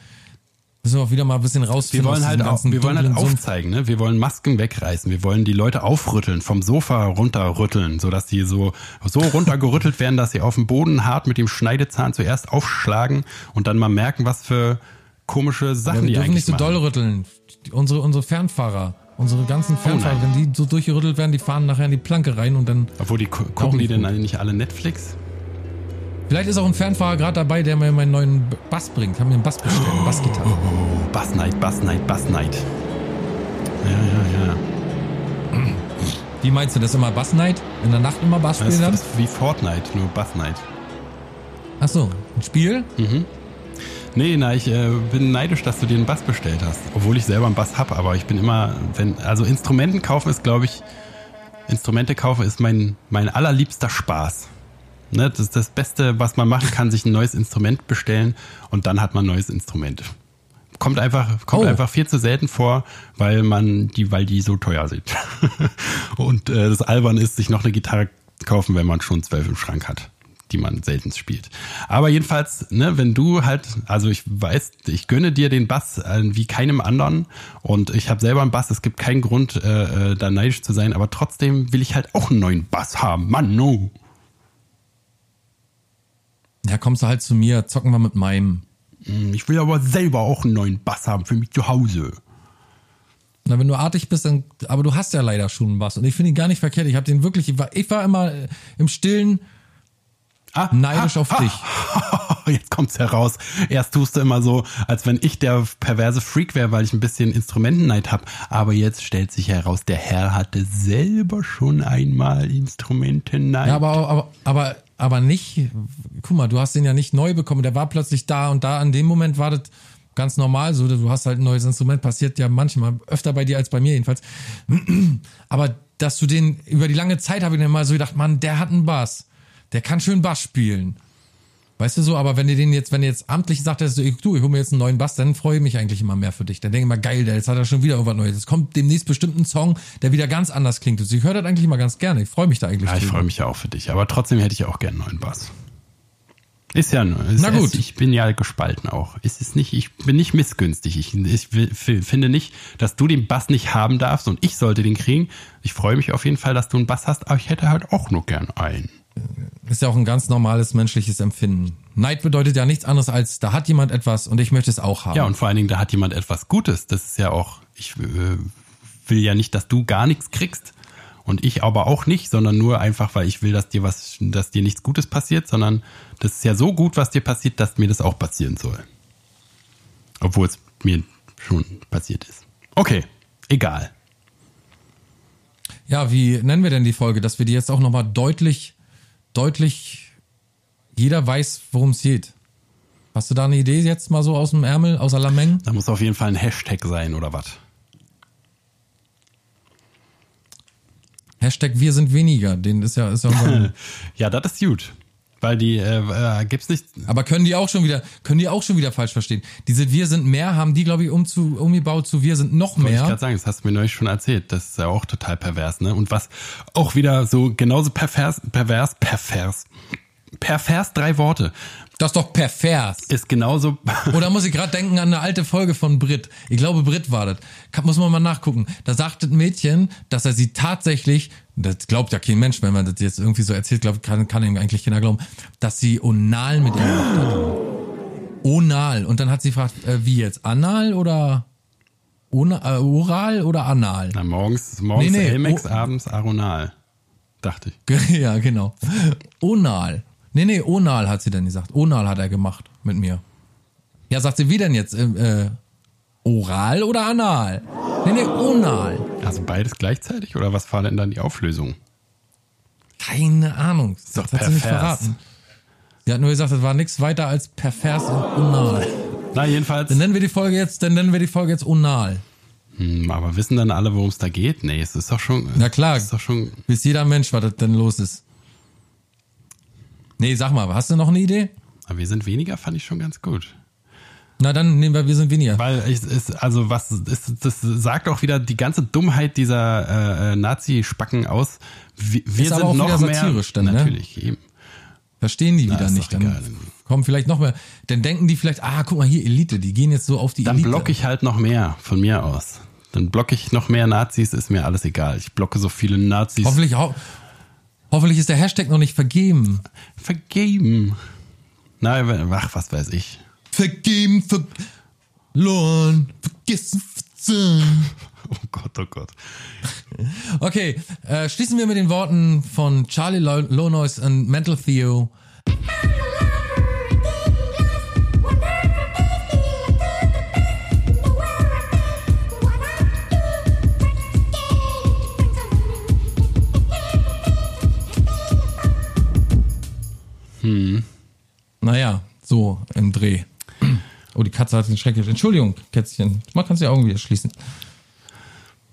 müssen wir auch wieder mal ein bisschen Wir rausfinden. wollen aus halt, auch, wir wollen halt aufzeigen, ne? Wir wollen Masken wegreißen. Wir wollen die Leute aufrütteln, vom Sofa runterrütteln, sodass die so, so runtergerüttelt werden, dass sie auf dem Boden hart mit dem Schneidezahn zuerst aufschlagen und dann mal merken, was für komische Sachen wir die dürfen eigentlich nicht so machen. doll rütteln. Unsere, unsere Fernfahrer, unsere ganzen Fernfahrer, Oh wenn die so durchgerüttelt werden, die fahren nachher in die Planke rein und dann. Obwohl die gu- gucken die denn gut. nicht alle Netflix? Vielleicht ist auch ein Fernfahrer gerade dabei, der mir meinen neuen Bass bringt. Haben mir einen Bass bestellt, eine Bassgitarre. Oh, Bass Night, Bass Night, Bass Night. Ja, ja, ja. Wie meinst du das immer Bass Night? In der Nacht immer Bass Das spielen dann? ist wie Fortnite, nur Bass Night. Ach so, ein Spiel? Nee, na, ich äh, bin neidisch, dass du dir einen Bass bestellt hast. Obwohl ich selber einen Bass hab, aber ich bin immer, wenn, also Instrumenten kaufen ist, glaube ich, Instrumente kaufen ist mein, mein allerliebster Spaß. Ne, das ist das Beste, was man machen kann, sich ein neues Instrument bestellen und dann hat man ein neues Instrument. Kommt einfach, kommt Oh. einfach viel zu selten vor, weil man die, weil die so teuer sind. [laughs] und äh, das Albern ist, sich noch eine Gitarre kaufen, wenn man schon zwölf im Schrank hat, die man selten spielt. Aber jedenfalls, ne, wenn du halt, also ich weiß, ich gönne dir den Bass äh, wie keinem anderen und ich habe selber einen Bass. Es gibt keinen Grund, äh, äh, da neidisch zu sein, aber trotzdem will ich halt auch einen neuen Bass haben. Mann, no. Ja, kommst du halt zu mir, zocken wir mit meinem. Hm, Ich will aber selber auch einen neuen Bass haben für mich zu Hause. Na, wenn du artig bist, dann, aber du hast ja leider schon einen Bass und ich finde ihn gar nicht verkehrt. Ich habe den wirklich, ich war, ich war immer äh, im Stillen Ah, neidisch auf dich. [laughs] Jetzt kommt's heraus. Erst tust du immer so, als wenn ich der perverse Freak wäre, weil ich ein bisschen Instrumentenneid hab. Aber jetzt stellt sich heraus, der Herr hatte selber schon einmal Instrumentenneid. Ja, aber, aber, aber, aber nicht, guck mal, du hast den ja nicht neu bekommen. Der war plötzlich da und da. In dem Moment war das ganz normal so. Du hast halt ein neues Instrument. Passiert ja manchmal öfter bei dir als bei mir jedenfalls. [clears throat] Aber dass du den, über die lange Zeit habe ich dann mal so gedacht, Mann, der hat einen Bass. Der kann schön Bass spielen. Weißt du so, aber wenn ihr den jetzt, wenn ihr jetzt amtlich sagt, dass du, ich, du, ich hole mir jetzt einen neuen Bass, dann freue ich mich eigentlich immer mehr für dich. Dann denke ich mal, geil, der, jetzt hat er schon wieder irgendwas Neues. Es kommt demnächst bestimmt ein Song, der wieder ganz anders klingt. Also ich höre das eigentlich immer ganz gerne. Ich freue mich da eigentlich Ja, ich freue mich ja auch für dich. Aber trotzdem hätte ich auch gerne einen neuen Bass. Ist ja nur. Ist, Na gut. Ist, ich bin ja gespalten auch. Ist es nicht, ich bin nicht missgünstig. Ich, ich finde nicht, dass du den Bass nicht haben darfst und ich sollte den kriegen. Ich freue mich auf jeden Fall, dass du einen Bass hast, aber ich hätte halt auch nur gern einen. Ist ja auch ein ganz normales menschliches Empfinden. Neid bedeutet ja nichts anderes als, da hat jemand etwas und ich möchte es auch haben. Ja, und vor allen Dingen, da hat jemand etwas Gutes. Das ist ja auch, ich äh, will ja nicht, dass du gar nichts kriegst. Und ich aber auch nicht, sondern nur einfach, weil ich will, dass dir was, dass dir nichts Gutes passiert, sondern das ist ja so gut, was dir passiert, dass mir das auch passieren soll. Obwohl es mir schon passiert ist. Okay, egal. Ja, wie nennen wir denn die Folge, dass wir die jetzt auch nochmal deutlich, deutlich, jeder weiß, worum es geht. Hast du da eine Idee jetzt mal so aus dem Ärmel, aus der Lameng? Da muss auf jeden Fall ein Hashtag sein oder was? Hashtag wir sind weniger, den ist ja, ist ja unser, [laughs] Ja, das ist gut. Weil die äh, äh, gibt's nicht. aber können die auch schon wieder, können die auch schon wieder falsch verstehen. Diese wir sind mehr haben die, glaube ich, um zu, umgebaut zu wir sind noch Wollte ich mehr. gerade sagen, das hast du mir neulich schon erzählt. Das ist ja auch total pervers, ne? Und was auch wieder so genauso pervers, pervers, pervers, pervers drei Worte Das ist doch pervers. ist genauso. [laughs] Oder muss ich gerade denken an eine alte Folge von Brit. Ich glaube, Brit war das. Kann, muss man mal nachgucken. Da sagt das Mädchen, dass er sie tatsächlich, das glaubt ja kein Mensch, wenn man das jetzt irgendwie so erzählt, glaub, kann, kann ihm eigentlich keiner glauben, dass sie onal mit ihm gemacht hat. Onal. Und dann hat sie gefragt, äh, wie jetzt? Anal oder Ona, äh, oral oder anal? Na, morgens, morgens Nee, nee, Elmex, abends Aronal. Dachte ich. [laughs] Ja, genau. Onal. Nee, nee, Onal hat sie dann gesagt. Onal hat er gemacht mit mir. Ja, sagt sie, wie denn jetzt? Ähm, äh, oral oder anal? Nee, nee, Onal. Also beides gleichzeitig oder was war denn dann die Auflösung? Keine Ahnung. Das doch hat sie nicht verraten. Sie hat nur gesagt, das war nichts weiter als pervers und unal. Na, jedenfalls. Dann nennen wir die Folge jetzt, dann nennen wir die Folge jetzt unal. Hm, aber wissen dann alle, worum es da geht? Nee, es ist doch schon. Na klar. Ist doch schon. Weiß jeder Mensch, was das denn los ist. Nee, sag mal, hast du noch eine Idee? Aber wir sind weniger, fand ich schon ganz gut. Na dann nehmen wir, wir sind weniger. Weil ich, ist, also was ist, das sagt auch wieder die ganze Dummheit dieser äh, äh, Nazi-Spacken aus. Wir, wir sind auch noch mehr. satirisch dann, ne? natürlich, eben. Verstehen die Na, wieder nicht. Dann egal. kommen vielleicht noch mehr. Dann denken die vielleicht, ah, guck mal hier, Elite, die gehen jetzt so auf die Dann Elite. blocke ich halt noch mehr von mir aus. Dann blocke ich noch mehr Nazis, ist mir alles egal. Ich blocke so viele Nazis. Hoffentlich, ho hoffentlich ist der Hashtag noch nicht vergeben. Vergeben. Nein, ach, was weiß ich. Vergeben, verloren, vergessen, verzeihen. [laughs] Oh Gott, oh Gott. Okay, äh, schließen wir mit den Worten von Charlie Lo Lonois und Mental Theo. Naja, so im Dreh. Oh, die Katze hat den schrecklich. Entschuldigung, Kätzchen. Man kann die Augen wieder schließen.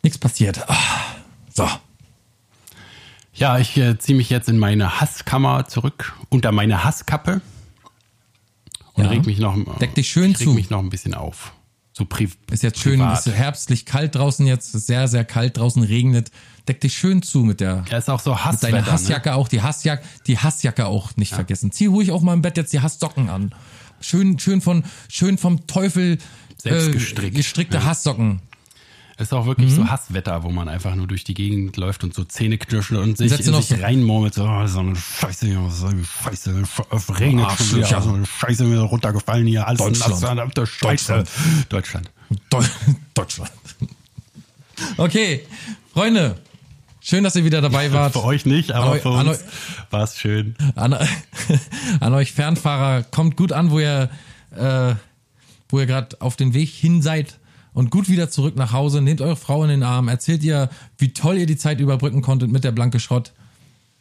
Nichts passiert. Ah, so. Ja, ich äh, ziehe mich jetzt in meine Hasskammer zurück, unter meine Hasskappe und Ja. reg mich noch, Deck dich schön reg zu. mich noch ein bisschen auf. So pri Ist jetzt schön, privat. ist herbstlich kalt draußen jetzt, sehr, sehr kalt draußen, regnet. Deck dich schön zu mit der Ja, ist auch so mit Hasswetter. deiner Hassjacke auch, die Hassjacke, die Hassjacke auch nicht vergessen. Zieh ruhig auch mal im Bett jetzt die Hasssocken an. Schön, schön von, schön vom Teufel Selbst äh, gestrickt. gestrickte Ja. Hasssocken. Ist auch wirklich Mhm. so Hasswetter, wo man einfach nur durch die Gegend läuft und so Zähne knirschen und sich, Setzt noch sich so- reinmurmelt, so, oh, so eine Scheiße, so eine Scheiße, Arschlöcher. so eine Scheiße mir runtergefallen hier, alles Deutschland. der Scheiße. Deutschland. Deu [laughs] Deutschland. Okay, Freunde, schön, dass ihr wieder dabei wart. Für euch nicht, aber für uns war es schön. An, [laughs] an euch Fernfahrer, kommt gut an, wo ihr, äh, wo ihr gerade auf den Weg hin seid und gut wieder zurück nach Hause. Nehmt eure Frau in den Arm, erzählt ihr, wie toll ihr die Zeit überbrücken konntet mit der Blanke Schrott.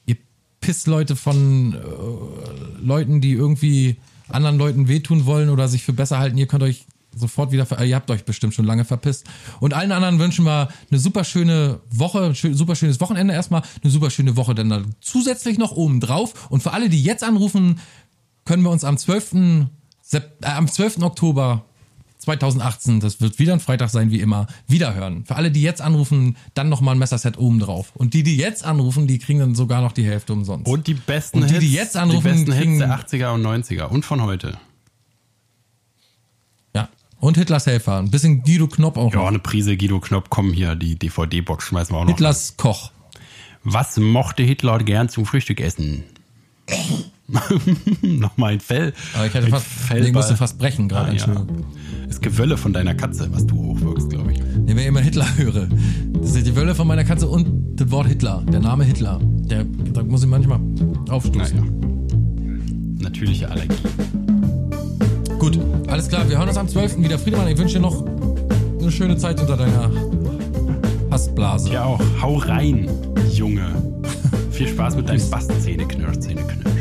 Ihr Pissleute von äh, Leuten, die irgendwie anderen Leuten wehtun wollen oder sich für besser halten. Ihr könnt euch sofort wieder, ver äh, ihr habt euch bestimmt schon lange verpisst. Und allen anderen wünschen wir eine super schöne Woche, ein schön, super schönes Wochenende erstmal, eine super schöne Woche dann da zusätzlich noch oben drauf. Und für alle, die jetzt anrufen, können wir uns am 12. Sep äh, am 12. Oktober 2018, das wird wieder ein Freitag sein wie immer, wiederhören. Für alle, die jetzt anrufen, dann nochmal ein Messerset oben drauf. Und die, die jetzt anrufen, die kriegen dann sogar noch die Hälfte umsonst. Und die besten Und die, Hits, die jetzt anrufen, die besten Hits der 80er und 90er und von heute. Und Hitlers Helfer. Ein bisschen Guido Knopp auch Ja, noch. eine Prise Guido Knopp, komm hier, die DVD-Box schmeißen wir auch noch. Hitlers Koch. Was mochte Hitler gern zum Frühstück essen? [laughs] Nochmal ein Fell. Aber ich hätte ein fast, Fellball. ich musste fast brechen gerade. Ah, ja. Das Gewölle von deiner Katze, was du hochwirkst, glaube ich. Nee, wenn ich immer Hitler höre. Das ist die Wölle von meiner Katze und das Wort Hitler. Der Name Hitler. Der, da muss ich manchmal aufstoßen. Naja. Natürliche Allergie. Gut, alles klar. Wir hören uns am 12. wieder. Friedemann, ich wünsche dir noch eine schöne Zeit unter deiner Hassblase. Ja auch. Hau rein, Junge. Viel Spaß mit deinen Bastzähne knirsch, Zähne knirsch.